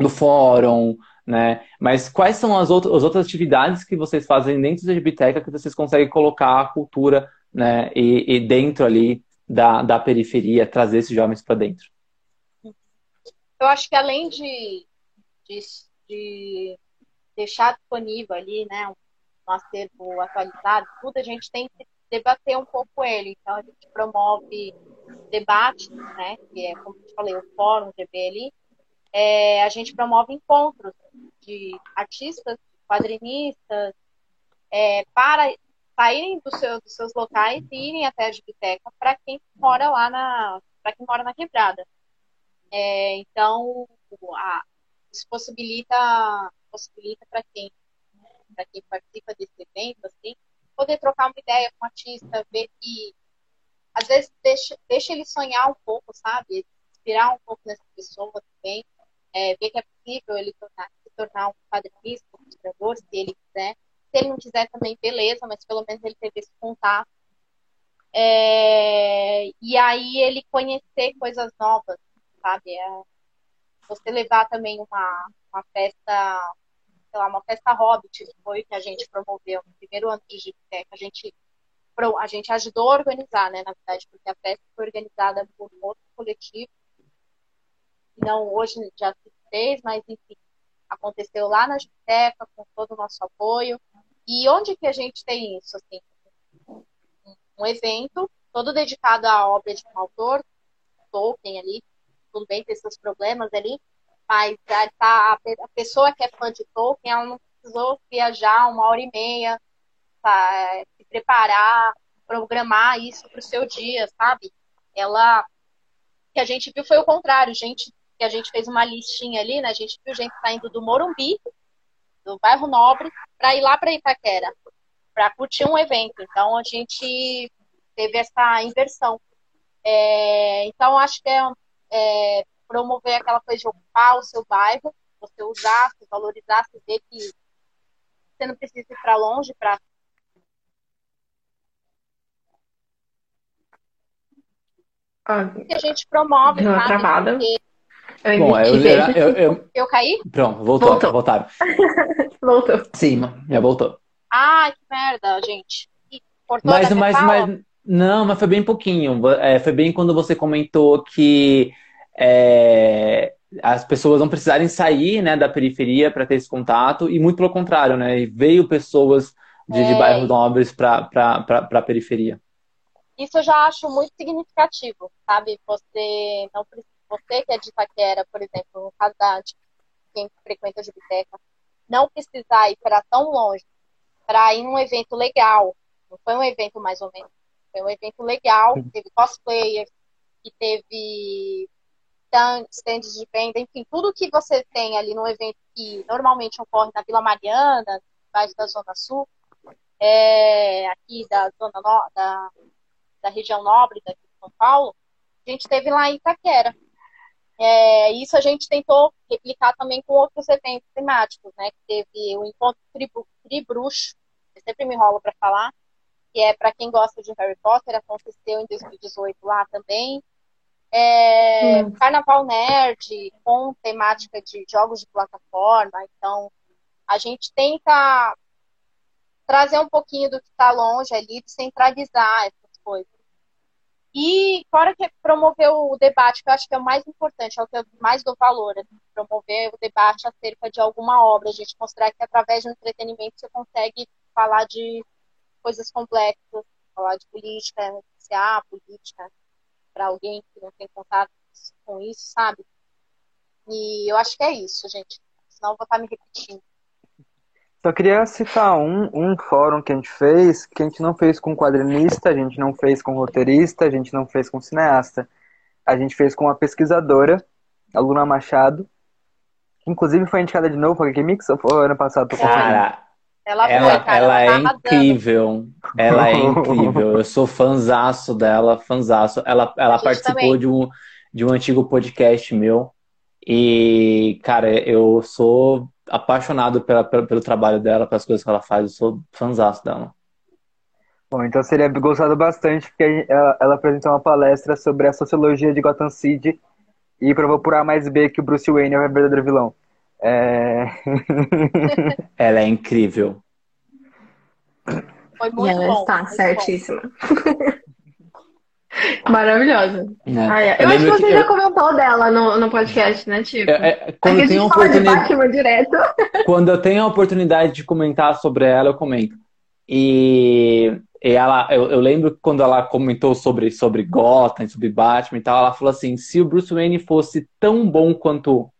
no fórum, né? Mas quais são as, as outras atividades que vocês fazem dentro da biblioteca que vocês conseguem colocar a cultura né, e, e dentro ali da, da periferia, trazer esses jovens para dentro? Eu acho que além de, de, de deixar disponível ali, né, um acervo atualizado, tudo, a gente tem que debater um pouco ele. Então, a gente promove debates, né, que é, como eu falei, o fórum GBL, é, a gente promove encontros de artistas, quadrinistas, é, para saírem do seu, dos seus locais e irem até a biblioteca para quem mora lá na para quem mora na quebrada. É, então a, isso possibilita possibilita para quem para quem participa desse evento assim poder trocar uma ideia com o artista, ver que às vezes deixa, deixa ele sonhar um pouco, sabe? Inspirar um pouco nessa pessoa também é, ver que é possível ele tornar, se tornar um quadrinista, um ilustrador, se ele quiser. Se ele não quiser também, beleza, mas pelo menos ele teve esse contato. É, e aí ele conhecer coisas novas, sabe? É, você levar também uma, uma festa, sei lá, uma festa Hobbit, que foi que a gente promoveu no primeiro ano de Giptec, a gente a gente ajudou a organizar, né, na verdade, porque a festa foi organizada por outro coletivo não hoje já se fez, mas enfim, aconteceu lá na biblioteca com todo o nosso apoio. E onde que a gente tem isso? Assim, um evento todo dedicado à obra de um autor, Tolkien ali, tudo bem, tem seus problemas ali, mas a, a, a pessoa que é fã de Tolkien, ela não precisou viajar uma hora e meia, tá, se preparar, programar isso para o seu dia, sabe? Ela, que a gente viu foi o contrário, gente que a gente fez uma listinha ali, né? A gente viu gente saindo do Morumbi, do bairro Nobre, para ir lá para Itaquera, para curtir um evento. Então a gente teve essa inversão. É, então acho que é, é, promover aquela coisa de ocupar o seu bairro, você usar, se valorizar, se ver que você não precisa ir para longe para Ah, que a gente promove, deu uma sabe? travada. Porque Eu Bom, eu, eu, eu, eu- eu caí? Pronto, voltou, Voltou. voltaram. Voltou. Sim, já voltou. Ai, que merda, gente. Cortou Mas, mas, mas, não, mas foi bem pouquinho. É, foi bem quando você comentou que é, as pessoas não precisarem sair, né, da periferia para ter esse contato, e muito pelo contrário, né? e Veio pessoas de, de É. bairros nobres para a periferia. Isso eu já acho muito significativo, sabe? Você não você que é de Itaquera, por exemplo, no caso da de quem frequenta a biblioteca, não precisar ir para tão longe para ir num evento legal. Não foi um evento mais ou menos. Foi um evento legal, teve cosplayers, que teve stand- stands de venda, enfim, tudo que você tem ali no evento que normalmente ocorre na Vila Mariana, baixo da Zona Sul, é, aqui da Zona no, da, da região nobre daqui de São Paulo, a gente teve lá em Itaquera. É, isso a gente tentou replicar também com outros eventos temáticos, né? Que teve o encontro Tribruxo, eu sempre me enrolo para falar, que é para quem gosta de Harry Potter, aconteceu em 2018 lá também. É, Hum. Carnaval Nerd, com temática de jogos de plataforma. Então, a gente tenta trazer um pouquinho do que está longe ali, descentralizar essas coisas. E fora que promover o debate, que eu acho que é o mais importante, é o que eu mais dou valor, assim, promover o debate acerca de alguma obra, a gente considerar que através do entretenimento você consegue falar de coisas complexas, falar de política, iniciar política para alguém que não tem contato com isso, sabe? E eu acho que é isso, gente. Senão eu vou estar me repetindo. Só queria citar um, um fórum que a gente fez, que a gente não fez com quadrinista, a gente não fez com roteirista, a gente não fez com cineasta. A gente fez com uma pesquisadora, a Luna Machado, que inclusive foi indicada de novo para a Mix ou foi ano passado? Cara, Ela, ela, foi, cara. ela é tá arrasando. incrível. Ela é incrível. Eu sou fanzaço dela, fanzaço. Ela, ela participou também. de um, de um antigo podcast meu. E, cara, eu sou apaixonado pela, pelo, pelo trabalho dela, pelas coisas que ela faz. Eu sou fanzaço dela. Bom, então seria gostado bastante, porque ela, ela apresentou uma palestra sobre a sociologia de Gotham City e provou por A mais B que o Bruce Wayne é o verdadeiro vilão. É... Ela é incrível. Foi E muito ela bom. está muito bom. certíssima. Maravilhosa. né? Ah, é. Eu Eu, acho que você que já eu- comentou dela no, no podcast, né, Tipo? É, é, quando a eu tenho a gente fala de oportunidade. Batman direto. quando eu tenho a oportunidade de comentar sobre ela, eu comento. E, e ela, eu, eu lembro que quando ela comentou sobre, sobre Gotham, sobre Batman e tal, ela falou assim: se o Bruce Wayne fosse tão bom quanto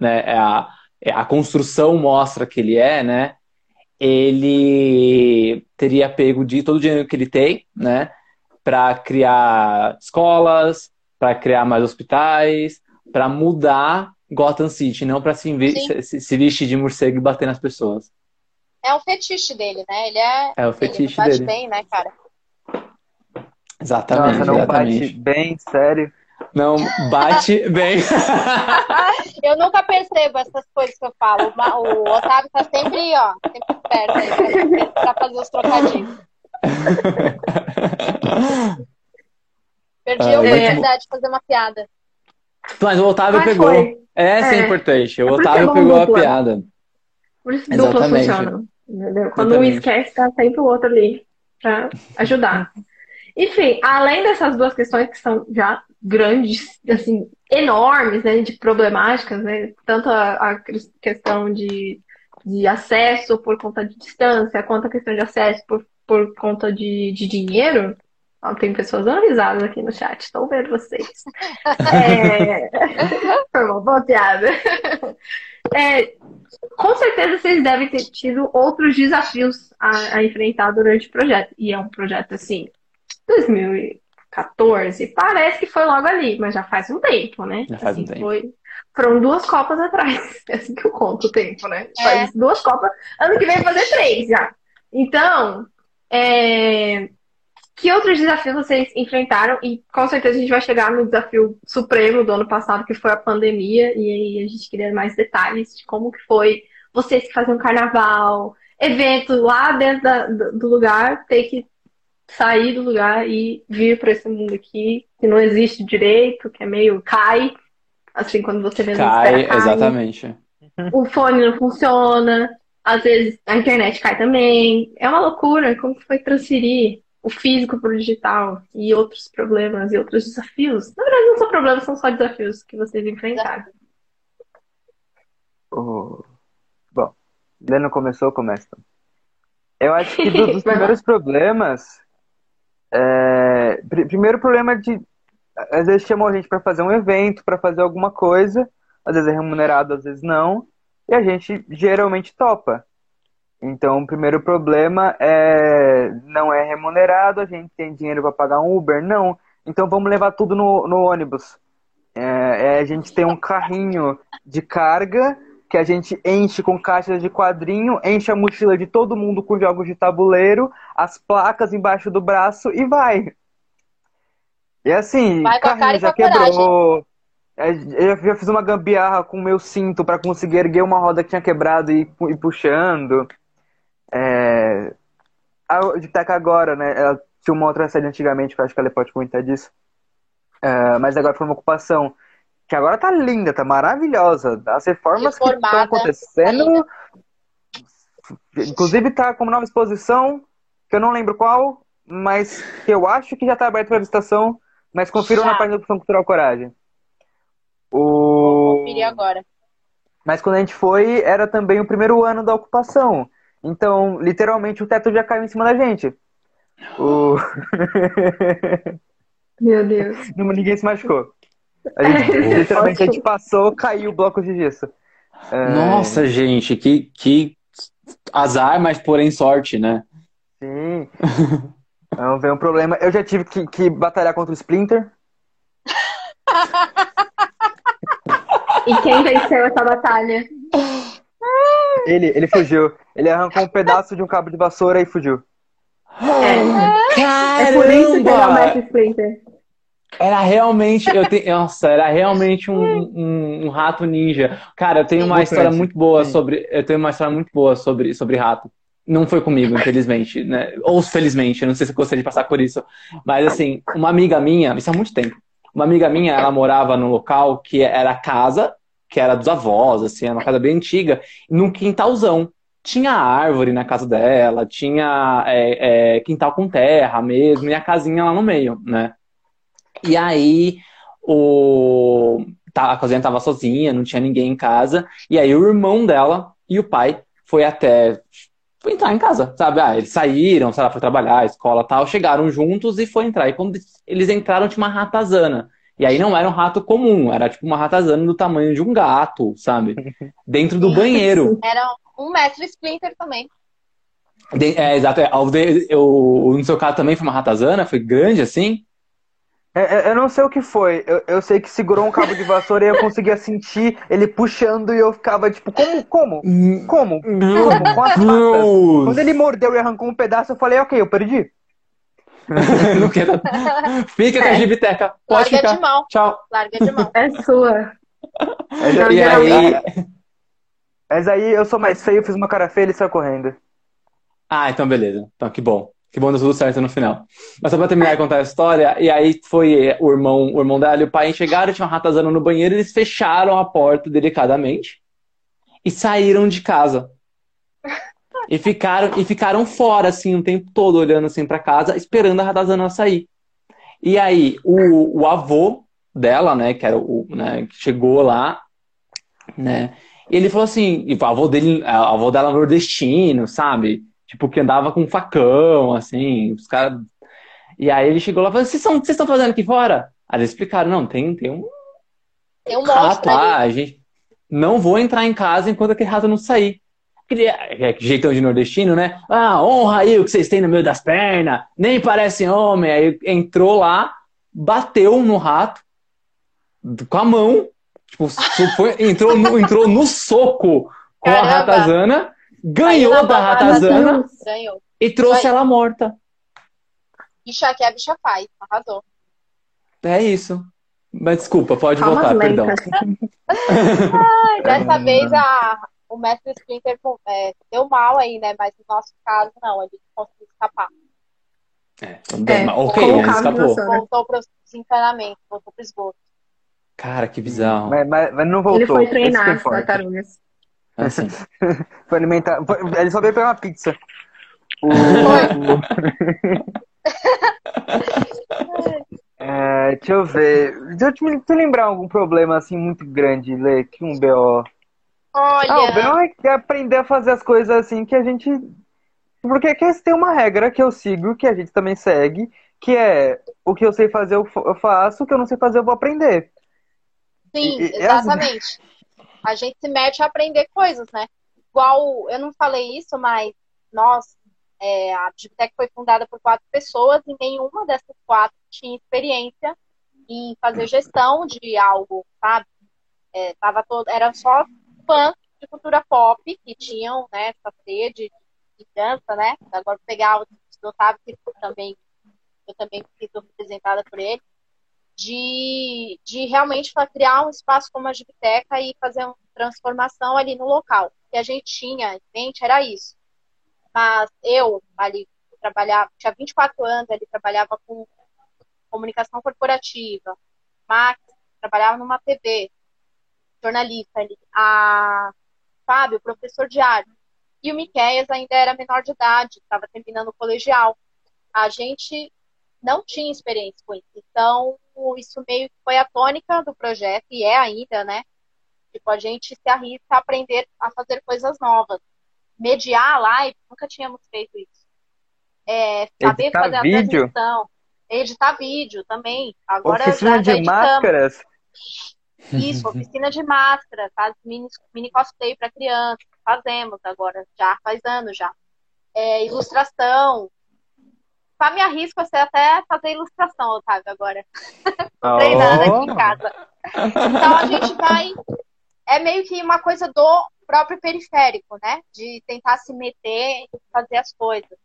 né, a, a construção mostra que ele é, né? Ele teria pego de todo o dinheiro que ele tem, né? Para criar escolas, para criar mais hospitais, para mudar Gotham City, não para se, se, se vestir de morcego e bater nas pessoas. É um fetiche dele, né? Ele é. É o ele fetiche bate dele. bem, né, cara? Exatamente, Nossa, não bate exatamente. bem, sério. Não bate bem. Eu nunca percebo essas coisas que eu falo. O Otávio tá sempre, ó, sempre perto aí pra- fazer os trocadilhos. Perdi Ah, a oportunidade de fazer uma piada. Mas o Otávio Mas pegou. foi. Essa é, É. importante. O É é Otávio bom pegou a dupla. piada. Por isso que dupla Exatamente. funciona. Entendeu? Quando um Exatamente. esquece, tá sempre o outro ali pra ajudar. Enfim, além dessas duas questões que são já grandes, assim, enormes, né, de problemáticas, né, tanto a, a questão de, de acesso por conta de distância, quanto a questão de acesso por, por conta de, de dinheiro. Tem pessoas dando risadas aqui no chat, estou vendo vocês. É... Foi uma boa piada. É, com certeza vocês devem ter tido outros desafios a, a enfrentar durante o projeto. E é um projeto assim, 2014, parece que foi logo ali, mas já faz um tempo, né? Já faz um Assim, tempo. foi- foram duas Copas atrás. É assim que eu conto o tempo, né? É. Faz duas Copas, ano que vem vai fazer três já. Então, é, que outros desafios vocês enfrentaram? E com certeza a gente vai chegar no desafio supremo do ano passado, que foi a pandemia, e aí a gente queria mais detalhes de como que foi vocês que faziam carnaval, evento lá dentro da- do lugar, ter que sair do lugar e vir para esse mundo aqui, que não existe direito, que é meio cai, assim, quando você mesmo Cai, cai. exatamente. O fone não funciona, às vezes a internet cai também. É uma loucura como que foi transferir o físico para o digital e outros problemas e outros desafios. Na verdade, não são problemas, são só desafios que vocês enfrentaram. O- Bom, Leno começou, começa. Eu acho que do- dos primeiros problemas. É, pr- Primeiro problema de. Às vezes chamam a gente para fazer um evento, para fazer alguma coisa. Às vezes é remunerado, às vezes não. E a gente geralmente topa. Então, o primeiro problema é não é remunerado, a gente tem dinheiro para pagar um Uber? Não. Então vamos levar tudo no, no ônibus. É, é, a gente tem um carrinho de carga que a gente enche com caixas de quadrinho, enche a mochila de todo mundo com jogos de tabuleiro, as placas embaixo do braço e vai. E assim, Vai carrinho já coragem. quebrou. É, Eu já fiz uma gambiarra com o meu cinto para conseguir erguer uma roda que tinha quebrado e e puxando. É... A de Teca agora, né? Ela tinha uma outra série antigamente, que eu acho que ela pode comentar disso. É, mas agora foi uma ocupação que agora tá linda, tá maravilhosa. As reformas que estão Reformada, acontecendo. Inclusive tá com uma nova exposição, que eu não lembro qual, mas que eu acho que já tá aberto para visitação. Mas confiram Já. na página do Função Cultural Coragem. Vou O... conferir agora. Mas quando a gente foi, era também o primeiro ano da ocupação. Então, literalmente, o teto já caiu em cima da gente. O... Meu Deus. Não, Ninguém se machucou. A gente, literalmente, a gente passou, caiu o bloco de gesso. É, Nossa, gente, que, que azar, mas porém sorte, né? Sim. Não veio um problema. Eu já tive que, que batalhar contra o Splinter. E quem venceu essa batalha? Ele, ele fugiu. Ele arrancou um pedaço de um cabo de vassoura e fugiu. É, é por isso que ele é o Mestre Splinter. Era realmente, eu tenho, nossa, era realmente um, um, um rato ninja. Cara, eu tenho uma história muito boa sobre, eu tenho uma história muito boa sobre, sobre rato. Não foi comigo, infelizmente, né? Ou felizmente, eu não sei se eu gostaria de passar por isso. Mas assim, uma amiga minha, isso há muito tempo. Uma amiga minha, ela morava num local que era casa, que era dos avós, assim, era uma casa bem antiga, num quintalzão. Tinha árvore na casa dela, tinha é, é, quintal com terra mesmo, e a casinha lá no meio, né? E aí o... tá- a casinha tava sozinha, não tinha ninguém em casa. E aí o irmão dela e o pai foi até foi entrar em casa, sabe? Ah, eles saíram, sei lá, foi trabalhar, escola tal, chegaram juntos e foi entrar. E quando eles entraram, tinha uma ratazana. E aí não era um rato comum, era tipo uma ratazana do tamanho de um gato, sabe? Dentro do banheiro. Era um mestre Splinter também. De- é, exato. é, eu- no seu caso também foi uma ratazana? Foi grande assim? É, é, Eu não sei o que foi. Eu, eu sei que segurou um cabo de vassoura e eu conseguia sentir ele puxando e eu ficava tipo, como? Como? Como? Meu Como? Com as patas. Quando ele mordeu e arrancou um pedaço, eu falei, ok, eu perdi. Não quero- Fica com a gibiteca. Pode Larga ficar. de mão. Tchau. Larga de mão. É sua. Mas, Não, E aí. mas aí eu sou mais feio, fiz uma cara feia e ele saiu correndo. Ah, então beleza. Então que bom. Que bom deu tudo certo no final. Mas só pra terminar de contar a história, e aí foi o irmão, o irmão dela e o pai chegaram, tinha uma ratazana no banheiro, eles fecharam a porta delicadamente e saíram de casa. E ficaram, e ficaram fora, assim, o tempo todo, olhando assim pra casa, esperando a ratazana sair. E aí, o, o avô dela, né, que era o, né, que chegou lá, né, e ele falou assim, e o avô dele, a avó dela é nordestino, sabe? Tipo, que andava com um facão, assim, os caras. E aí ele chegou lá e falou: Vocês estão fazendo aqui fora? Aí eles explicaram: Não, tem, tem um Tem um rato lá, a gente não vou entrar em casa enquanto aquele rato não sair. Aquele é, jeitão de nordestino, né? Ah, honra aí o que vocês têm no meio das pernas, nem parece homem. Aí entrou lá, bateu no rato com a mão, tipo, foi- entrou, no, entrou no soco com a Caramba. ratazana, Caiu ganhou da ratazana Ganhou. e trouxe ela morta. Bicha que a bicha faz. Arrasou. É isso. Mas desculpa, pode Palmas voltar, perdão. Ai, Dessa vez a, o mestre Splinter é, deu mal aí, né? Mas no nosso caso, não. Ele conseguiu escapar. É, bem, É, ok, o ele escapou. Voltou pro desencanamento, voltou pro esgoto. Cara, que bizarro. Mas, mas- mas não voltou. Ele foi treinar as tartarugas. Assim. Foi alimentar. foi- Ele só veio pegar uma pizza. O- É, deixa eu ver. Deixa eu te, eu lembrar algum problema assim muito grande, Lê, que um BO. Ah, o Olha, BO é que é aprender a fazer as coisas assim que a gente. Porque aqui tem uma regra que eu sigo, que a gente também segue, que é o que eu sei fazer eu fa- eu faço, o que eu não sei fazer eu vou aprender. sim, e- as- exatamente. A gente se mete a aprender coisas, né? Igual, eu não falei isso, mas nós, é, a Digitec foi fundada por quatro pessoas e nenhuma dessas quatro tinha experiência em fazer gestão de algo, sabe? É, tava todo, eram só fãs de cultura pop que tinham né, essa sede de dança, né? Agora pegar o Otávio, que também, eu também fui representada por ele, de, de realmente pra criar um espaço como a Gibiteca e fazer uma transformação ali no local. Que a gente tinha em mente era isso. Mas eu, ali, trabalhava, tinha 24 anos, ali trabalhava com comunicação corporativa, Max, trabalhava numa TV, jornalista ali, a Fábio, professor de arte, e o Miqueias ainda era menor de idade, estava terminando o colegial. A gente não tinha experiência com isso. Então, isso meio que foi a tônica do projeto, e é ainda, né? Tipo, a gente se arrisca a aprender a fazer coisas novas. Mediar a live, nunca tínhamos feito isso. é, saber Editar fazer vídeo? a transmissão, editar vídeo também. Agora Oficina já, já de editamos. máscaras. Isso, oficina de máscara, faz mini, mini cosplay para criança, fazemos agora, já faz anos já. É, ilustração. Só me arrisco a até fazer ilustração, Otávio, agora. Tô treinando aqui em casa. Então a gente vai. É meio que uma coisa do próprio periférico, né? De tentar se meter e fazer as coisas.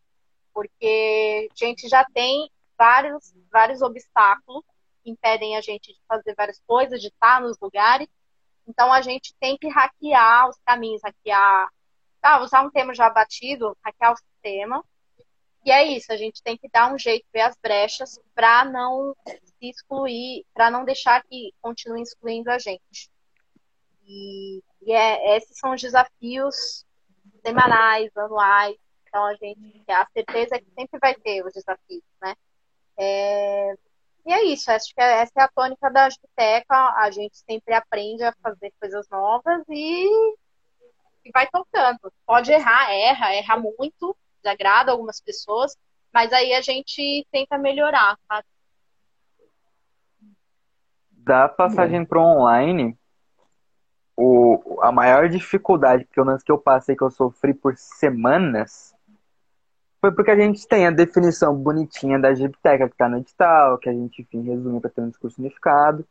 Porque a gente já tem vários, vários obstáculos que impedem a gente de fazer várias coisas, de estar nos lugares. Então a gente tem que hackear os caminhos, hackear. Tá, usar um termo já batido, hackear o sistema. E é isso, a gente tem que dar um jeito, ver as brechas, para não se excluir, para não deixar que continue excluindo a gente. E, e é, esses são os desafios semanais, anuais. Então a gente a certeza é que sempre vai ter os desafios, né? É, e é isso, acho que essa é a tônica da biblioteca. A gente sempre aprende a fazer coisas novas e, e vai tocando. Pode errar, erra, erra muito, desagrada algumas pessoas, mas aí a gente tenta melhorar, sabe? Da passagem para online, o, a maior dificuldade, que eu passei, que eu sofri por semanas, foi porque a gente tem a definição bonitinha da Gipteca que está no edital, que a gente, enfim, resume para ter um discurso unificado.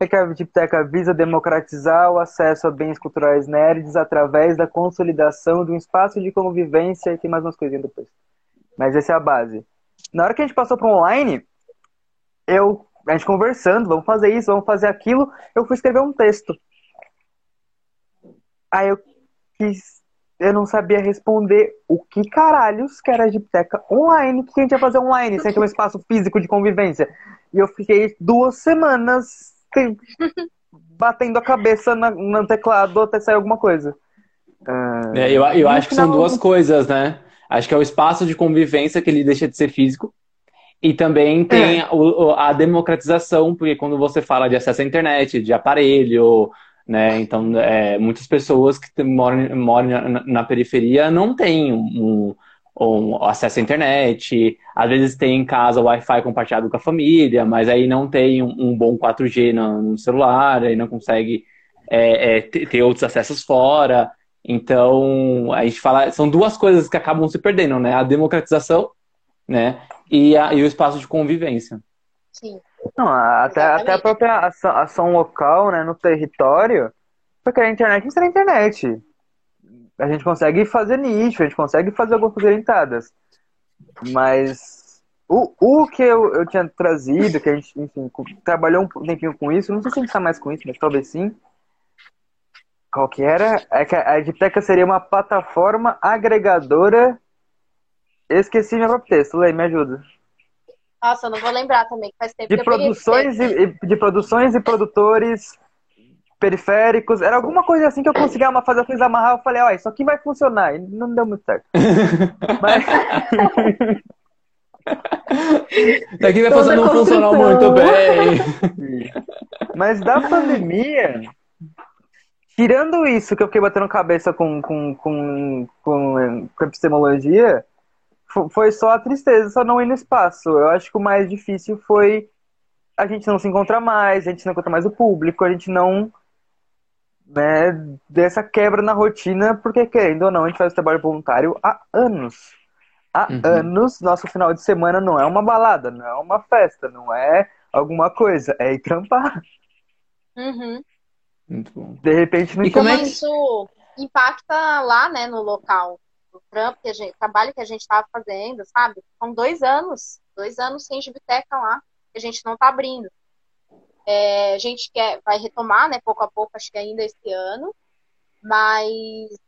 É que a Gipteca visa democratizar o acesso a bens culturais nerds através da consolidação de um espaço de convivência e tem mais umas coisinhas depois. Mas essa é a base. Na hora que a gente passou para online, eu, a gente conversando, vamos fazer isso, vamos fazer aquilo, eu fui escrever um texto. Aí eu quis, eu não sabia responder o que caralhos que era a Gipteca online, que a gente ia fazer online, sem ter um espaço físico de convivência. E eu fiquei duas semanas batendo a cabeça na- no teclado até sair alguma coisa. É, eu eu acho que são duas coisas, né? Acho que é o espaço de convivência que ele deixa de ser físico. E também tem o- o- a democratização, porque quando você fala de acesso à internet, de aparelho, né? Então, é, muitas pessoas que moram, moram na, na periferia não têm um, um acesso à internet. Às vezes tem em casa o Wi-Fi compartilhado com a família, mas aí não tem um, um bom 4G no, no celular, aí não consegue é, é, ter outros acessos fora. Então, a gente fala, são duas coisas que acabam se perdendo, né? A democratização, né? E, a- e o espaço de convivência. Sim. Não, até, Exatamente. até a própria ação, ação local, né, no território, porque a internet não será internet. A gente consegue fazer nicho, a gente consegue fazer algumas coisas orientadas. Mas o, o que eu, eu tinha trazido, que a gente, enfim, trabalhou um tempinho com isso, não sei se a gente está mais com isso, mas talvez sim. Qual que era? É que a Editeca seria uma plataforma agregadora. Esqueci meu próprio texto, Lei, me ajuda. Nossa, eu não vou lembrar também, que faz tempo de que eu produções e- de produções e produtores periféricos. Era alguma coisa assim que eu conseguia fazer coisa amarrar. Eu falei, ó, isso aqui vai funcionar. E não deu muito certo. Mas, Daqui vai fazer não funcionar muito bem. mas da pandemia, tirando isso que eu fiquei batendo cabeça com, com, com, com, com epistemologia, fo- foi só a tristeza, só não ir no espaço. Eu acho que o mais difícil foi a gente não se encontrar mais, a gente não encontra mais o público, a gente não né, dessa quebra na rotina, porque querendo ou não, a gente faz trabalho voluntário há anos. Há Uhum. anos, nosso final de semana não é uma balada, não é uma festa, não é alguma coisa, é ir trampar. Uhum. Muito bom. De repente não E como é que- isso impacta lá, né, no local, no trampo que a gente, trabalho que a gente estava fazendo, sabe? São dois anos, dois anos sem biblioteca lá, que a gente não está abrindo. É, a gente quer, vai retomar, né, pouco a pouco, acho que ainda esse ano, mas,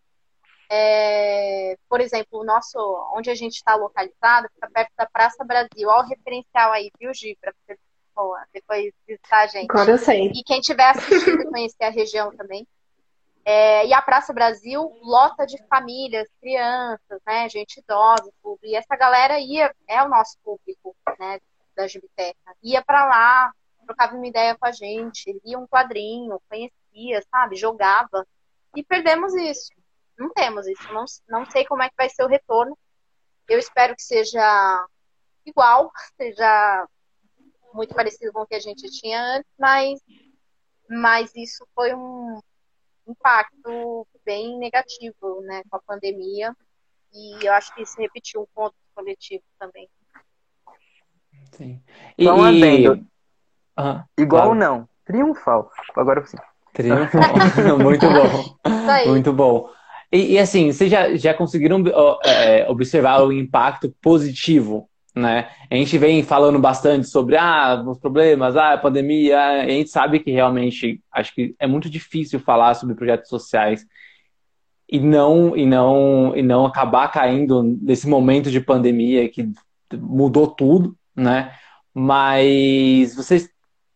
é, por exemplo, o nosso, onde a gente está localizado, fica perto da Praça Brasil. Olha o referencial aí, viu, Gi, para você pô, depois visitar a gente. Agora eu sei. E quem tiver assistido conhecer a região também. É, e a Praça Brasil lota de famílias, crianças, né, gente idosa, tudo. E essa galera ia, é o nosso público, né, da Gibiteca. Ia pra lá, trocava uma ideia com a gente, lia um quadrinho, conhecia, sabe, jogava. E perdemos isso. Não temos isso. Não, não sei como é que vai ser o retorno. Eu espero que seja igual, seja muito parecido com o que a gente tinha antes, mas, mas isso foi um impacto bem negativo né, com a pandemia. E eu acho que se repetiu com outros coletivos também. Sim. E, então, adendo. Uhum, Igual claro. não. Triunfal. Agora sim. Triunfal. Muito bom. Muito bom. E, e, assim, vocês já, já conseguiram é, observar o impacto positivo, né? A gente vem falando bastante sobre ah, os problemas, ah, a pandemia, a gente sabe que realmente acho que é muito difícil falar sobre projetos sociais e não e não e não acabar caindo nesse momento de pandemia que mudou tudo, né? Mas vocês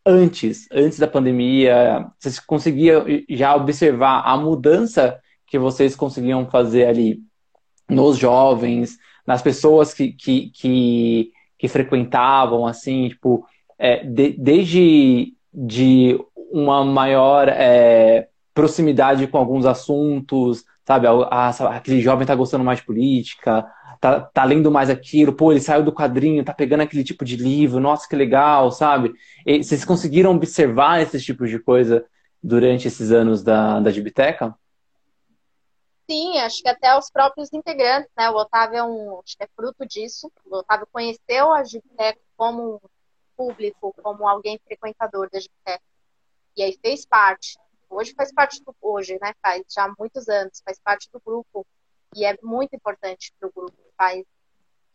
antes, antes da pandemia, vocês conseguiam já observar a mudança que vocês conseguiam fazer ali nos jovens, nas pessoas que, que, que, que frequentavam, assim, tipo, é, de, desde de uma maior é, proximidade com alguns assuntos, sabe? Aquele jovem tá gostando mais de política, tá, tá lendo mais aquilo, pô, ele saiu do quadrinho, tá pegando aquele tipo de livro, nossa, que legal, sabe? E vocês conseguiram observar esses tipos de coisa durante esses anos da, da Gibiteca? Sim, acho que até os próprios integrantes, né? O Otávio é um, acho que é fruto disso. O Otávio conheceu a Gibiteca como público, como alguém frequentador da Gibiteca. E aí fez parte. Hoje faz parte do hoje, né? Faz já muitos anos, faz parte do grupo e é muito importante para o grupo, faz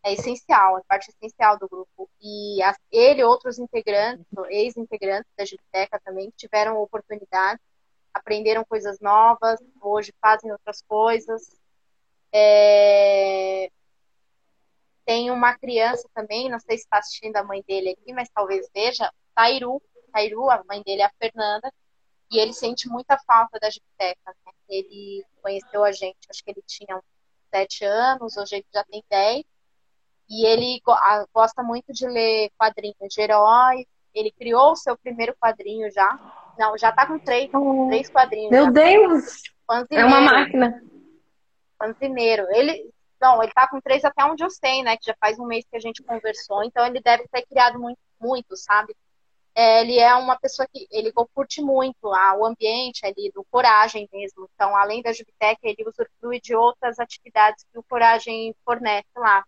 é essencial, é parte essencial do grupo. E a, ele e outros integrantes, ex-integrantes da Gibiteca também, tiveram oportunidade, aprenderam coisas novas, hoje fazem outras coisas. É... Tem uma criança também, não sei se está assistindo a mãe dele aqui, mas talvez veja, Tairu, Tairu, a mãe dele é a Fernanda, e ele sente muita falta da Gibiteca. Né? Ele conheceu a gente, acho que ele tinha sete anos, hoje ele já tem dez. E ele gosta muito de ler quadrinhos de heróis. Ele criou o seu primeiro quadrinho já. Não, já tá com três, oh, três quadrinhos. Meu já. Deus! É uma máquina. Panzineiro. Ele, não, ele tá com três até onde eu sei, né? Que já faz um mês que a gente conversou. Então ele deve ter criado muito, muito sabe? Ele é uma pessoa que ele curte muito a, o ambiente ali do Coragem mesmo. Então, além da Jubitec, ele usufrui de outras atividades que o Coragem fornece lá.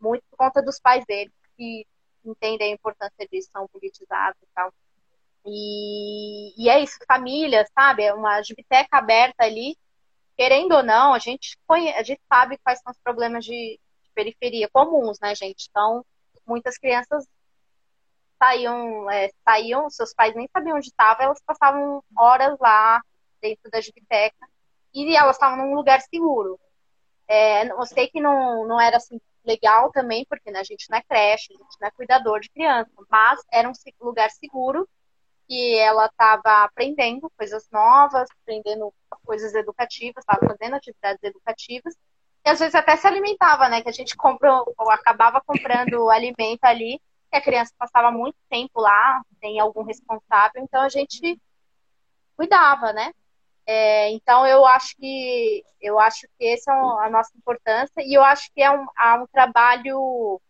Muito por conta dos pais dele, que entendem a importância disso, são politizados e tal. E, e é isso, família, sabe? É uma biblioteca aberta ali. Querendo ou não, a gente, conhece, a gente sabe quais são os problemas de, de periferia comuns, né, gente? Então, muitas crianças saíam, é, saíam, seus pais nem sabiam onde estavam, elas passavam horas lá dentro da biblioteca e elas estavam num lugar seguro. É, eu sei que não, não era assim legal também, porque né, a gente não é creche, a gente não é cuidador de criança, mas era um lugar seguro que ela estava aprendendo coisas novas, aprendendo coisas educativas, estava fazendo atividades educativas e às vezes até se alimentava, né? Que a gente compra, ou acabava comprando alimento ali que a criança passava muito tempo lá, tem algum responsável, então a gente cuidava, né? É, então eu acho que eu acho que essa é a nossa importância e eu acho que é um, é um trabalho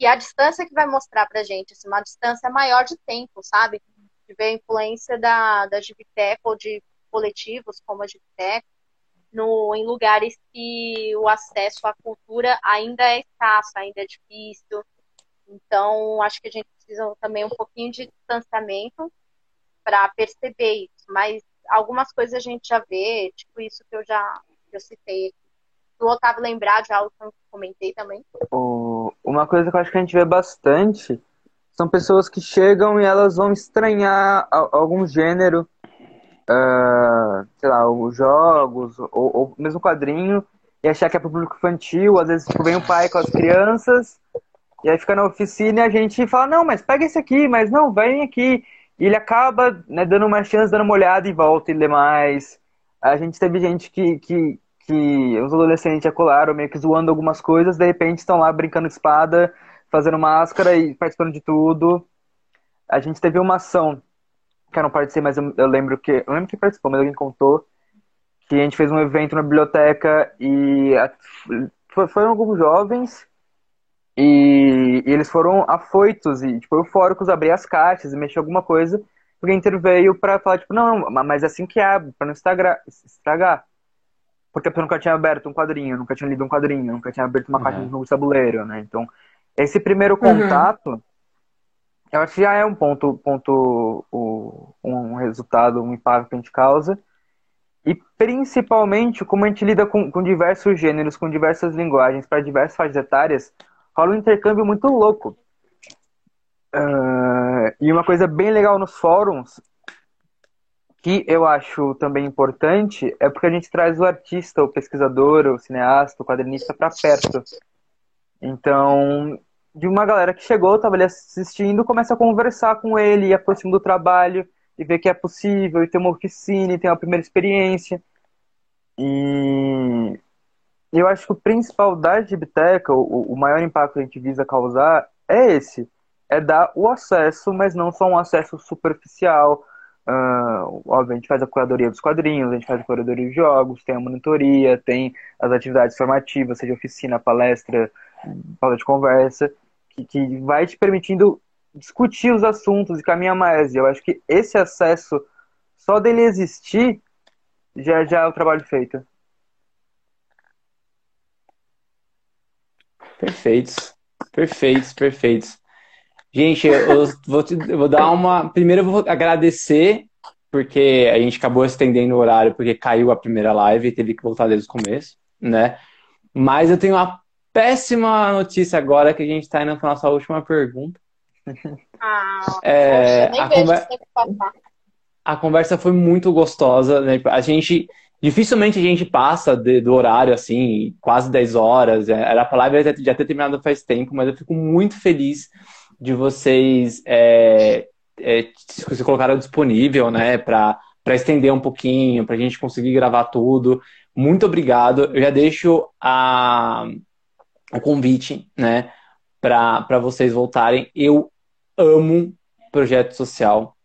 e a distância que vai mostrar pra gente, assim, uma distância maior de tempo, sabe? De ver a influência da, da Gibitec ou de coletivos como a Gibitec no, em lugares que o acesso à cultura ainda é escasso, ainda é difícil, então, acho que a gente precisa também um pouquinho de distanciamento para perceber isso. Mas algumas coisas a gente já vê, tipo isso que eu já que eu citei Do Otávio lembrar de algo que eu comentei também. Uma coisa que eu acho que a gente vê bastante são pessoas que chegam e elas vão estranhar algum gênero, uh, sei lá, os jogos, ou, ou mesmo quadrinho, e achar que é para o público infantil. Às vezes tipo, vem o pai com as crianças e aí fica na oficina e a gente fala, não, mas pega esse aqui, mas não, vem aqui. E ele acaba né, dando uma chance, dando uma olhada e volta e lê mais. A gente teve gente que, que, que os adolescentes acolaram meio que zoando algumas coisas, de repente estão lá brincando de espada, fazendo máscara e participando de tudo. A gente teve uma ação, que eu não participei, mas eu, eu lembro que. Eu lembro que participou, mas alguém contou que a gente fez um evento na biblioteca e a, foram alguns jovens e, e, eles foram afoitos e, tipo, eufóricos abrir as caixas e mexer alguma coisa, porque interveio para falar, tipo, não, mas é assim que abre, para não estragar, estragar. Porque a pessoa nunca tinha aberto um quadrinho, nunca tinha lido um quadrinho, nunca tinha aberto uma uhum. caixa de novo tabuleiro, né? Então, esse primeiro uhum. contato, uhum. eu acho que já é um ponto, ponto um resultado, um impacto que a gente causa. E principalmente como a gente lida com, com diversos gêneros, com diversas linguagens, para diversas faixas etárias, rola um intercâmbio muito louco. Uh, e uma coisa bem legal nos fóruns, que eu acho também importante, é porque a gente traz o artista, o pesquisador, o cineasta, o quadrinista para perto. Então, de uma galera que chegou, estava ali assistindo, começa a conversar com ele, e aproxima do trabalho, e ver que é possível, e ter uma oficina, e ter uma primeira experiência. E eu acho que o principal da Gibiteca, o, o maior impacto que a gente visa causar é esse. É dar o acesso, mas não só um acesso superficial. Uh, óbvio, a gente faz a curadoria dos quadrinhos, a gente faz a curadoria de jogos, tem a monitoria, tem as atividades formativas, seja oficina, palestra, palestra de conversa, que, que vai te permitindo discutir os assuntos e caminhar mais. E eu acho que esse acesso, só dele existir, já, já é o trabalho feito. Perfeitos, perfeitos, perfeitos. Gente, eu vou, te, eu vou dar uma. Primeiro, eu vou agradecer, porque a gente acabou estendendo o horário, porque caiu a primeira live e teve que voltar desde o começo, né? Mas eu tenho uma péssima notícia agora que a gente está indo para nossa última pergunta. Ah, é, poxa, a, conver... a conversa foi muito gostosa. Né? A gente dificilmente a gente passa de, do horário assim, quase 10 horas. É, era a live já ter terminado faz tempo, mas eu fico muito feliz de vocês é, é, se colocaram disponível, né, para estender um pouquinho, para a gente conseguir gravar tudo. Muito obrigado. Eu já deixo a, o convite, né, para vocês voltarem. Eu amo projeto social.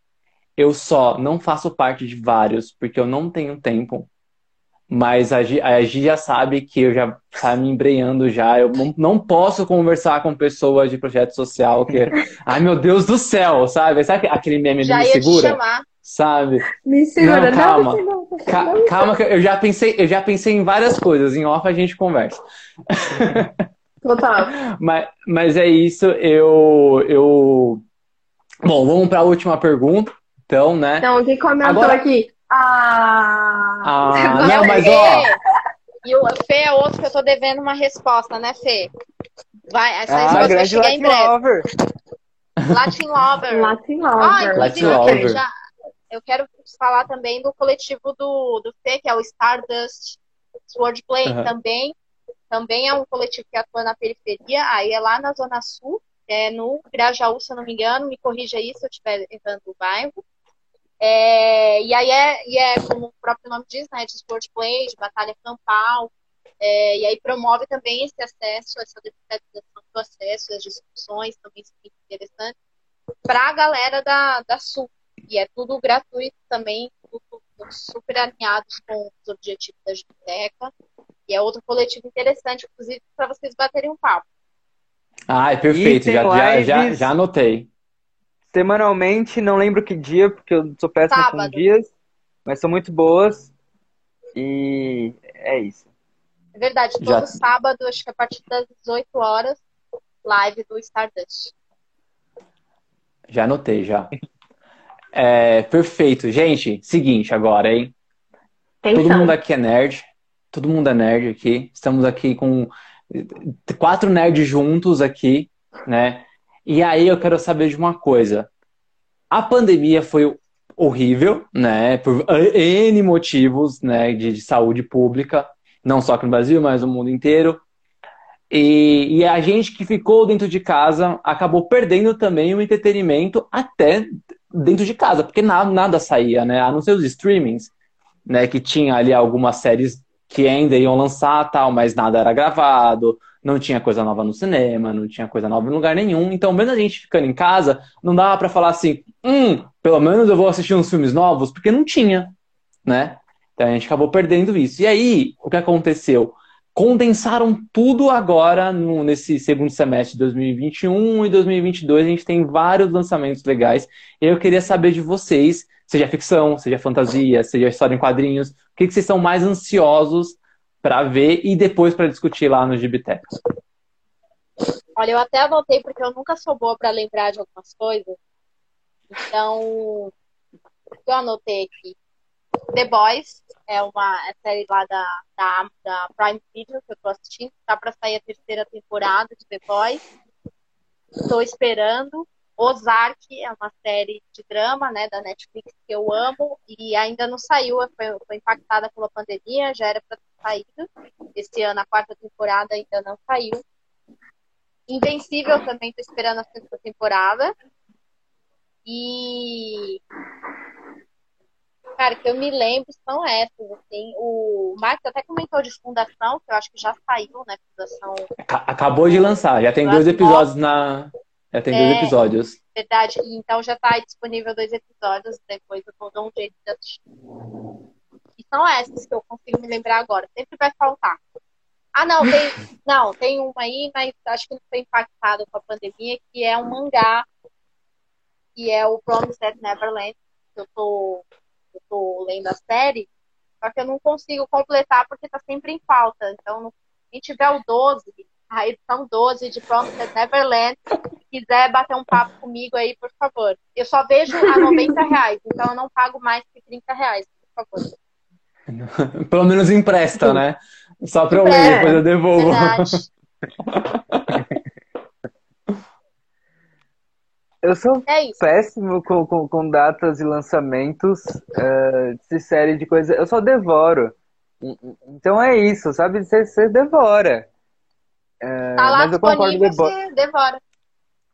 Eu só não faço parte de vários porque eu não tenho tempo. Mas a Gi, a Gi já sabe que eu já tá me embreando já. Eu não, não posso conversar com pessoas de projeto social que. Ai, meu Deus do céu, sabe? Sabe aquele meme já do Me Segura? Sabe? Me segura, não, calma. Não, não, Ca calma, que eu já pensei, eu já pensei em várias coisas. Em off a gente conversa. Total. mas, mas é isso, eu. eu... Bom, vamos para a última pergunta. Então, né? Então, quem comentou Agora... aqui? Ah, ah não, mas ó. E o Fê é outro que eu tô devendo uma resposta, né, Fê? Vai, essa ah, resposta vai chegar Latin em breve. Lover. Latin Lover. Latin Lover. Ah, Latin Lover. Eu, já, eu quero falar também do coletivo do, do Fê, que é o Stardust Swordplay uhum. também. Também é um coletivo que atua na periferia, aí é lá na Zona Sul, é no Grajaú, se eu não me engano, me corrija aí se eu estiver errando o bairro. É, e aí é, e é, como o próprio nome diz, né, de sport play, de batalha campal, é, e aí promove também esse acesso, essa democratização do acesso, as discussões também são muito interessantes, para a galera da, da Sul. E é tudo gratuito também, tudo, tudo super alinhados com os objetivos da biblioteca. E é outro coletivo interessante, inclusive, para vocês baterem um papo. Ah, é perfeito, já, já, já, já anotei semanalmente, não lembro que dia, porque eu sou péssimo Sábado. com dias, mas são muito boas. E é isso. É verdade, todo Já... sábado, acho que a partir das 18 horas, live do Stardust. Já anotei, já. É, perfeito. Gente, seguinte agora, hein? Todo mundo aqui é nerd. Todo mundo é nerd aqui. Estamos aqui com quatro nerds juntos aqui, né? E aí eu quero saber de uma coisa. A pandemia foi horrível, né? Por N motivos, né? De, de saúde pública, não só aqui no Brasil, mas no mundo inteiro. E, e, a gente que ficou dentro de casa acabou perdendo também o entretenimento até dentro de casa, porque nada, nada saía, né? A não ser os streamings, né? Que tinha ali algumas séries que ainda iam lançar tal, mas nada era gravado, não tinha coisa nova no cinema, não tinha coisa nova em lugar nenhum. Então, mesmo a gente ficando em casa, não dava para falar assim, hum, pelo menos eu vou assistir uns filmes novos, porque não tinha, né? Então a gente acabou perdendo isso. E aí, o que aconteceu? condensaram tudo agora no, nesse segundo semestre de 2021 e 2022. A gente tem vários lançamentos legais. E eu queria saber de vocês, seja ficção, seja fantasia, seja história em quadrinhos, o que, que vocês são mais ansiosos para ver e depois para discutir lá no Gibitec. Olha, eu até anotei porque eu nunca sou boa para lembrar de algumas coisas. Então, eu anotei aqui. The Boys é uma é série lá da, da, da, Prime Video que eu tô assistindo. Tá para sair a terceira temporada de The Boys. Estou esperando. Ozark é uma série de drama, né, da Netflix que eu amo e ainda não saiu, foi, foi impactada pela pandemia, já era para ter saído. Esse ano a quarta temporada ainda não saiu. Invencível também tô esperando a sexta temporada. E cara, que eu me lembro são essas, assim. O Marcos até comentou de Fundação, que eu acho que já saiu, né? Fundação. Acabou de lançar, já tem dois episódios na. Já tem é, dois episódios. Verdade, então já tá disponível dois episódios, depois eu vou dar um jeito de assistir. E são essas que eu consigo me lembrar agora. Sempre vai faltar. Ah, não, tem, não, tem uma aí, mas acho que não foi impactado com a pandemia, que é um mangá, que é o Promised Neverland, que eu tô, eu tô lendo a série, só que eu não consigo completar porque tá sempre em falta. Então, quem tiver o 12, a edição 12 de Promised Neverland, se quiser bater um papo comigo aí, por favor. Eu só vejo a 90 reais, então eu não pago mais que 30 reais, por favor. Pelo menos empresta, né? Só pra eu ler, depois eu devolvo. Eu sou é péssimo com, com, com, datas e lançamentos uh, de série de coisas. Eu só devoro. Então é isso, sabe? Você, você devora. Uh, tá lá mas eu concordo, você devora.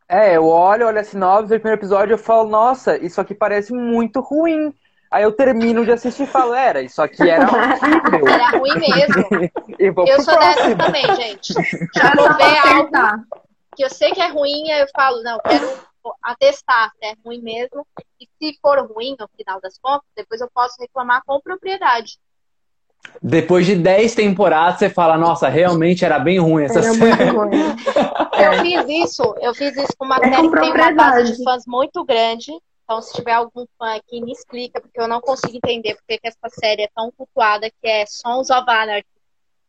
É, eu olho, olho a sinopse, o primeiro episódio eu falo, nossa, isso aqui parece muito ruim. Aí eu termino de assistir e falo, era, isso aqui era horrível. Era ruim mesmo. eu sou próximo. dessa também, gente. Já vou ver algo que eu sei que é ruim, aí eu falo, não, quero atestar se é ruim mesmo. E se for ruim, no final das contas, depois eu posso reclamar com propriedade. Depois de 10 temporadas, você fala, nossa, realmente era bem ruim essa era série. Ruim. eu fiz isso, eu fiz isso com uma é série que tem uma base de fãs muito grande. Então, se tiver algum fã aqui, me explica, porque eu não consigo entender porque que essa série é tão cultuada, que é Sons of Anarchy.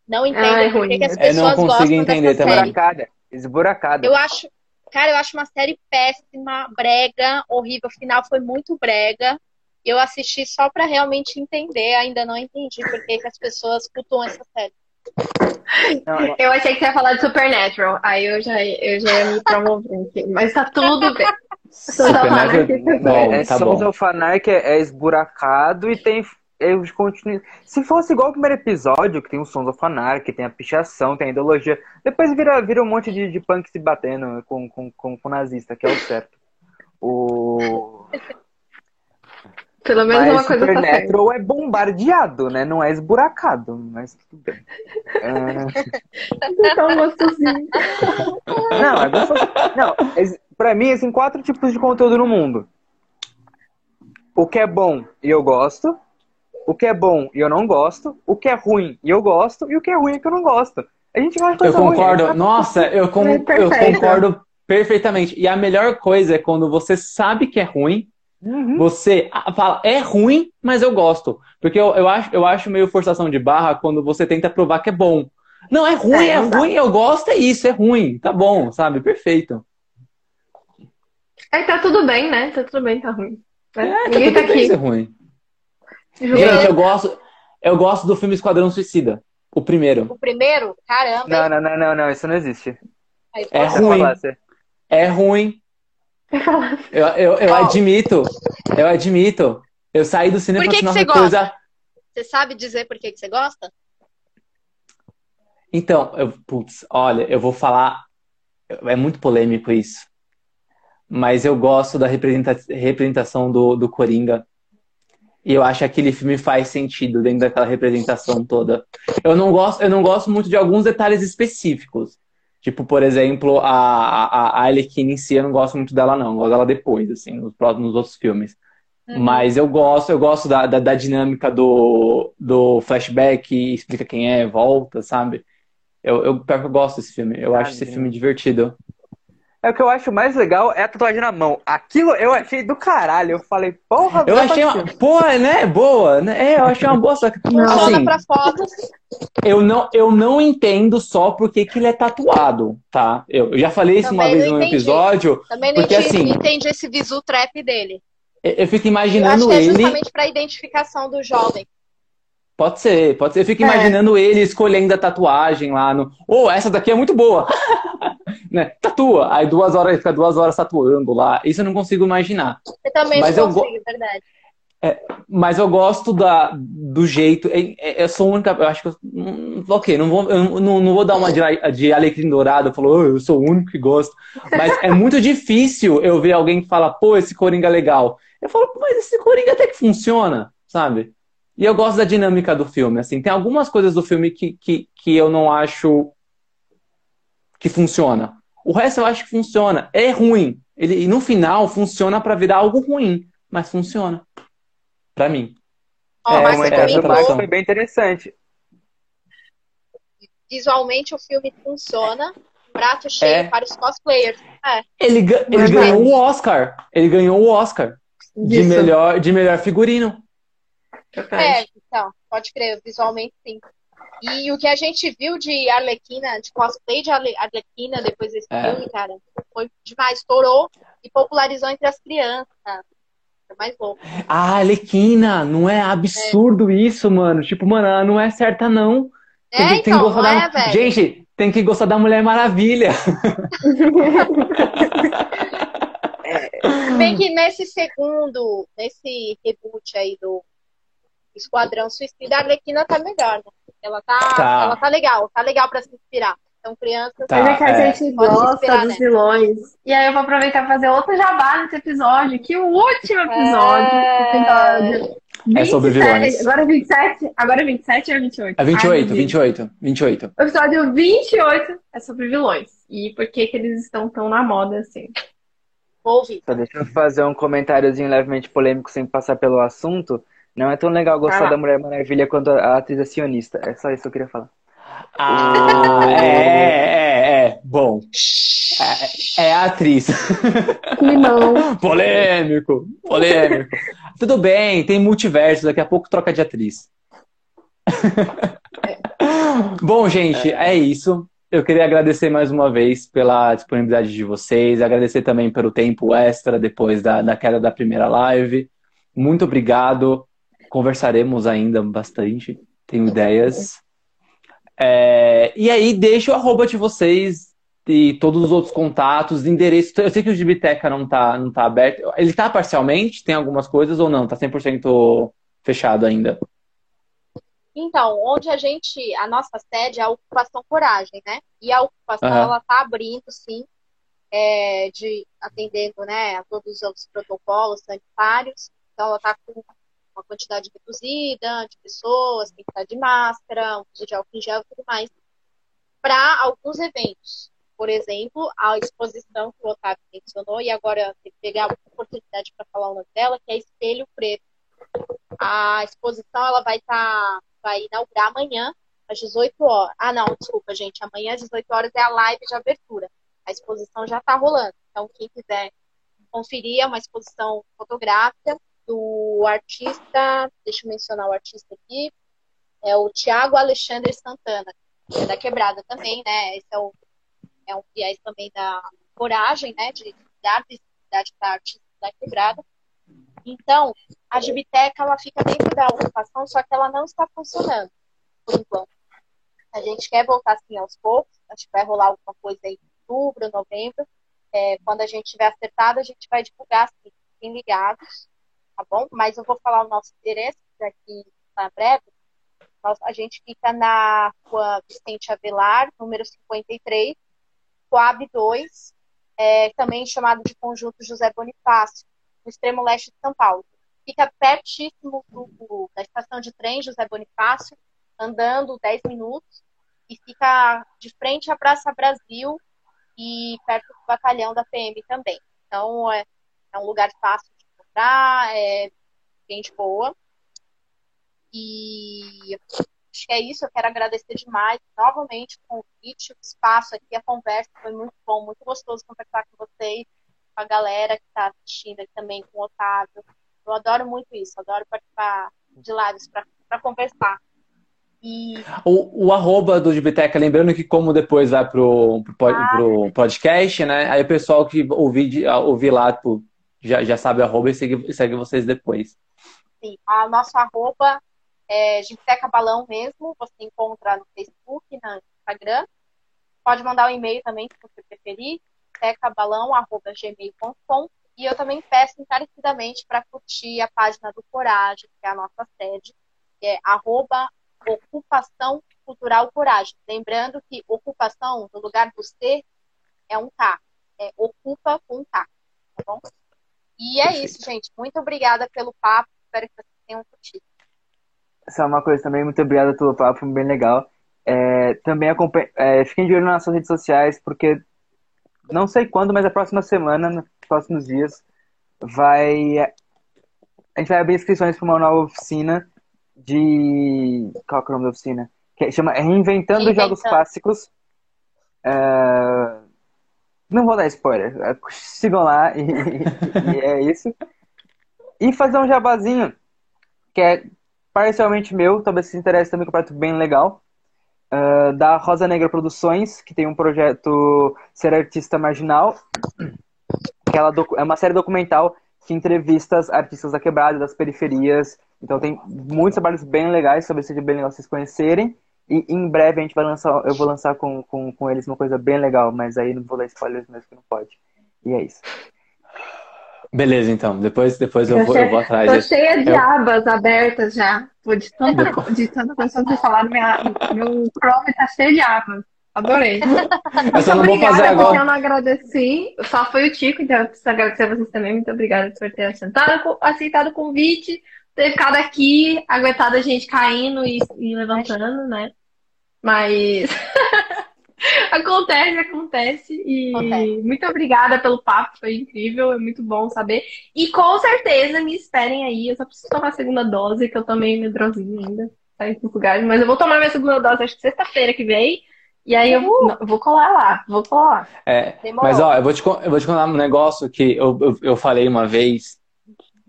Não entendo ah, é por que as pessoas eu não consigo entender também. Esburacada, esburacada. Eu acho, cara, eu acho uma série péssima, brega, horrível. O final foi muito brega. Eu assisti só para realmente entender, ainda não entendi por que, que as pessoas cultuam essa série. Eu achei que você ia falar de Supernatural, aí eu já, eu já ia me promover aqui. Mas tá tudo bem. Bom, é, tá Sons bom. of Anarchy é, é esburacado e tem erros continu... Se fosse igual o primeiro episódio, que tem o Sons of Anarchy, tem a pichação, tem a ideologia, depois vira, vira um monte de, de punk se batendo com, com, com, com nazista, que é o certo. O... Pelo menos mas uma coisa tá Supernatural tá é bombardeado, né? Não é esburacado, mas tudo bem. É... tão gostosinho. Não, é gostoso. Não, pra mim, assim, quatro tipos de conteúdo no mundo. O que é bom e eu gosto. O que é bom e eu não gosto. O que é ruim e eu gosto. E o que é ruim e que eu não gosto. A gente gosta de Eu concordo. Ruim. Nossa, eu, com... É eu concordo perfeitamente. E a melhor coisa é quando você sabe que é ruim Uhum. Você fala, é ruim, mas eu gosto. Porque eu, eu, acho, eu acho meio forçação de barra quando você tenta provar que é bom. Não, é ruim, é, é ruim, eu gosto, é isso, é ruim. Tá bom, sabe? Perfeito. Aí tá tudo bem, né? Tá tudo bem, tá ruim. É, tá Ninguém tá, tá aqui. Ser ruim. Gente, eu gosto, eu gosto do filme Esquadrão Suicida. O primeiro. O primeiro? Caramba. Não, não, não, não, não isso não existe. é ruim. É ruim, eu, eu, eu admito, eu admito. Eu saí do cinema por que, que você coisa... gosta? Você sabe dizer por que, que você gosta? Então, eu, putz, olha, eu vou falar. É muito polêmico isso. Mas eu gosto da representa representação do, do Coringa. E eu acho que aquele filme faz sentido dentro daquela representação toda. Eu não gosto, eu não gosto muito de alguns detalhes específicos. Tipo, por exemplo, a, a, a em si, eu não gosto muito dela, não. Eu gosto dela depois, assim, nos, nos outros filmes. Uhum. Mas eu gosto, eu gosto da, da, da, dinâmica do, do flashback, explica quem é, volta, sabe? Eu, eu, pior que eu gosto desse filme. Eu acho esse filme divertido. É o que eu acho mais legal é a tatuagem na mão. Aquilo eu achei do caralho. Eu falei, porra, Eu achei uma. Pô, né? Boa, né? É, eu achei uma boa. Só que, Funciona assim, pra fotos. eu não, eu não entendo só porque que ele é tatuado, tá? Eu, eu já falei isso uma Também vez não num entendi. episódio. Também não Porque, entendi, assim, entendi esse visu trap dele. Eu, eu fico Eu acho imaginando que é ele. justamente pra identificação do jovem. Pode ser, pode ser. Eu fico É. imaginando ele escolhendo a tatuagem lá no. Oh, essa daqui é muito boa! né? Tatua. Aí duas horas, fica duas horas tatuando lá. Isso eu não consigo imaginar. Eu também Mas não eu go- consigo, é verdade. Mas eu gosto da, do jeito. é- é- Eu sou a única. Eu acho que. Eu, hum, ok, não vou, eu não, não vou dar uma de, de alecrim dourado. Falou, "Oh, eu sou o único que gosto. Mas é muito difícil eu ver alguém que fala, pô, esse Coringa é legal. Eu falo, "Pô, mas esse Coringa até que funciona, sabe? E eu gosto da dinâmica do filme. Assim, tem algumas coisas do filme que, que, que eu não acho que funciona. O resto eu acho que funciona. É ruim. Ele, e no final funciona pra virar algo ruim, mas funciona. Pra mim. Ó, É, mas atração. foi bem interessante. visualmente o filme funciona. Prato cheio É. para os cosplayers. É, Ele, ga- ele ganhou o Oscar. Ele ganhou o Oscar de melhor, de melhor figurino. é, então, pode crer, visualmente sim. E o que a gente viu de Arlequina, de cosplay de Arle- Arlequina depois desse É. filme, cara, foi demais. Estourou e popularizou entre as crianças. É mais louco. Ah, Alequina, não é absurdo isso, mano. Tipo, mano, ela não é certa, não. Tem É, que, tem que então, gostar não da... é, velho? Gente, tem que gostar da Mulher Maravilha. Bem que nesse segundo, nesse reboot aí do Esquadrão Suicida, a Arlequina tá melhor, né? Ela tá, Tá. ela tá legal, tá legal pra se inspirar. Então, crianças, Tá. É que a é. gente gosta dos né? vilões. E aí eu vou aproveitar e fazer outro jabá nesse episódio, que o último episódio, É. episódio É sobre 27, vilões. Agora é 27? Agora é 27 ou 28? É 28, Ai, meu Deus. 28, 28. O episódio 28 é sobre vilões. E por que que eles estão tão na moda assim. vou ouvir. Só deixa eu fazer um comentáriozinho levemente polêmico sem passar pelo assunto. Não é tão legal gostar lá. da Mulher Maravilha quanto a atriz é sionista. É só isso que eu queria falar. Ah, é, é, é. Bom, é, é a atriz. Climão. polêmico, polêmico. Tudo bem, tem multiverso, daqui a pouco troca de atriz. Bom, gente, é isso. Eu queria agradecer mais uma vez pela disponibilidade de vocês, agradecer também pelo tempo extra depois da, da queda da primeira live. Muito obrigado. Conversaremos ainda bastante, tenho ideias. É, e aí, deixa o arroba de vocês e todos os outros contatos, endereço. Eu sei que o Gibiteca não tá, não tá aberto. Ele tá parcialmente? Tem algumas coisas ou não? Tá 100% fechado ainda? Então, onde a gente, a nossa sede é a Ocupação Coragem, né? E a ocupação, Aham. ela tá abrindo, sim, é, de atendendo, né, a todos os protocolos sanitários. Então, ela tá com uma quantidade reduzida de pessoas, tem que estar de máscara, uso de álcool em gel e tudo mais, para alguns eventos. Por exemplo, a exposição que o Otávio mencionou, e agora tenho que pegar a oportunidade para falar o nome dela, que é Espelho Preto. A exposição ela vai estar vai inaugurar amanhã às 18 horas. Ah, não, desculpa, gente. Amanhã às 18 horas é a live de abertura. A exposição já está rolando. Então, quem quiser conferir, é uma exposição fotográfica do artista, deixa eu mencionar o artista aqui, é o Tiago Alexandre Santana, que é da Quebrada também, né? Esse é, o, é um viés também da coragem, né? De dar visibilidade para artistas da Quebrada. Então, a Gibiteca, ela fica dentro da ocupação, só que ela não está funcionando, por enquanto. A gente quer voltar assim aos poucos, acho que vai rolar alguma coisa aí em outubro, novembro. É, quando a gente tiver acertado, a gente vai divulgar assim, fiquem ligados, tá bom? Mas eu vou falar o nosso endereço, aqui na breve. Nós, a gente fica na rua Vicente Avelar, número 53, Coab 2, é, também chamado de Conjunto José Bonifácio no extremo leste de São Paulo. Fica pertíssimo do, da estação de trem José Bonifácio, andando 10 minutos, e fica de frente à Praça Brasil e perto do batalhão da PM também. Então, é, é um lugar fácil encontrar, é gente boa. E Acho que é isso, eu quero agradecer demais, novamente, o convite, o espaço aqui, a conversa foi muito bom, muito gostoso conversar com vocês, com a galera que está assistindo aqui também, com o Otávio. Eu adoro muito isso, adoro participar de lives para conversar. E... O, o arroba do Gibiteca, lembrando que como depois vai pro, pro, ah, pro podcast, né? Aí o pessoal que ouvir, ouvir lá tipo, já, já sabe o arroba e segue, segue vocês depois. Sim, o nosso arroba é Gibiteca Balão mesmo, você encontra no Facebook, no Instagram. Pode mandar um e-mail também, se você preferir, tecabalão.gmail.com. E eu também peço encarecidamente para curtir a página do Coragem, que é a nossa sede, que é arroba ocupação cultural coragem. Lembrando que ocupação, no lugar do ser, é um K. É ocupa com K. Tá bom? E é isso, gente. Muito obrigada pelo papo. Espero que vocês tenham curtido. Só uma coisa também, muito obrigada pelo papo, bem legal. É, também acompanhe, é, fiquem de olho nas suas redes sociais, porque não sei quando, mas a próxima semana, nos próximos dias, vai. A gente vai abrir inscrições para uma nova oficina de. Qual é o nome da oficina? Que chama Reinventando, Reinventando. Jogos Clássicos. É... Não vou dar spoiler. Sigam lá e, e é isso. E fazer um jabazinho, que é parcialmente meu, talvez se interesse também, que é um projeto bem legal. Uh, da Rosa Negra Produções, que tem um projeto Ser Artista Marginal, que ela é uma série documental que entrevista artistas da quebrada, das periferias, então tem muitos trabalhos bem legais, talvez seja bem legal vocês conhecerem. E em breve a gente vai lançar, eu vou lançar com, com, com eles uma coisa bem legal, mas aí não vou dar spoilers mesmo que não pode. E é isso. Beleza, então. Depois, depois eu, vou, eu vou atrás. Tô cheia de eu... abas abertas já. De tanta, de tanta coisa que falar, minha, meu Chrome tá cheio de abas. Adorei. Mas eu não vou fazer agora. Eu não agradeci. Só foi o Tico, então eu preciso agradecer a vocês também. Muito obrigada por ter aceitado, aceitado o convite ter ficado aqui, aguentado a gente caindo e, e levantando, né? Mas acontece, acontece. E okay. muito obrigada pelo papo, foi incrível, é muito bom saber. E com certeza me esperem aí. Eu só preciso tomar a segunda dose, que eu tomei medrosinho ainda. Tá em lugares, mas eu vou tomar minha segunda dose, acho que sexta-feira que vem. E aí eu, uh! vou colar lá, vou colar. É, mas ó, eu vou, te, eu vou te contar um negócio que eu, eu, eu falei uma vez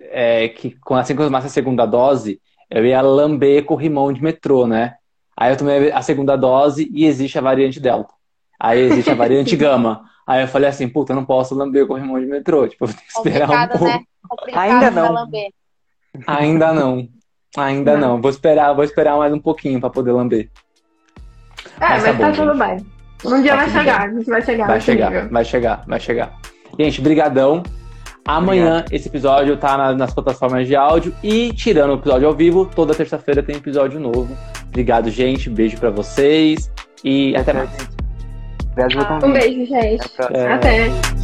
é, que assim que eu tomasse a segunda dose, eu ia lamber corrimão de metrô, né? Aí eu tomei a segunda dose e existe a variante Delta. Aí existe a variante Gama. Aí eu falei assim, puta, eu não posso lamber corrimão de metrô. Tipo, eu vou ter que esperar um pouco. Né? Ainda não. Ainda não. Ainda não. não. Vou esperar, vou esperar mais um pouquinho para poder lamber. É, mas, mas tá, tá tudo bem. Um dia tá vai chegar, bem. vai chegar. Vai chegar, vai chegar, vai chegar. Gente, brigadão. Amanhã Obrigado. esse episódio tá na, nas plataformas de áudio e tirando o episódio ao vivo, toda terça-feira tem episódio novo. Obrigado, gente. Beijo para vocês e até mais. Um beijo, gente. Até. até.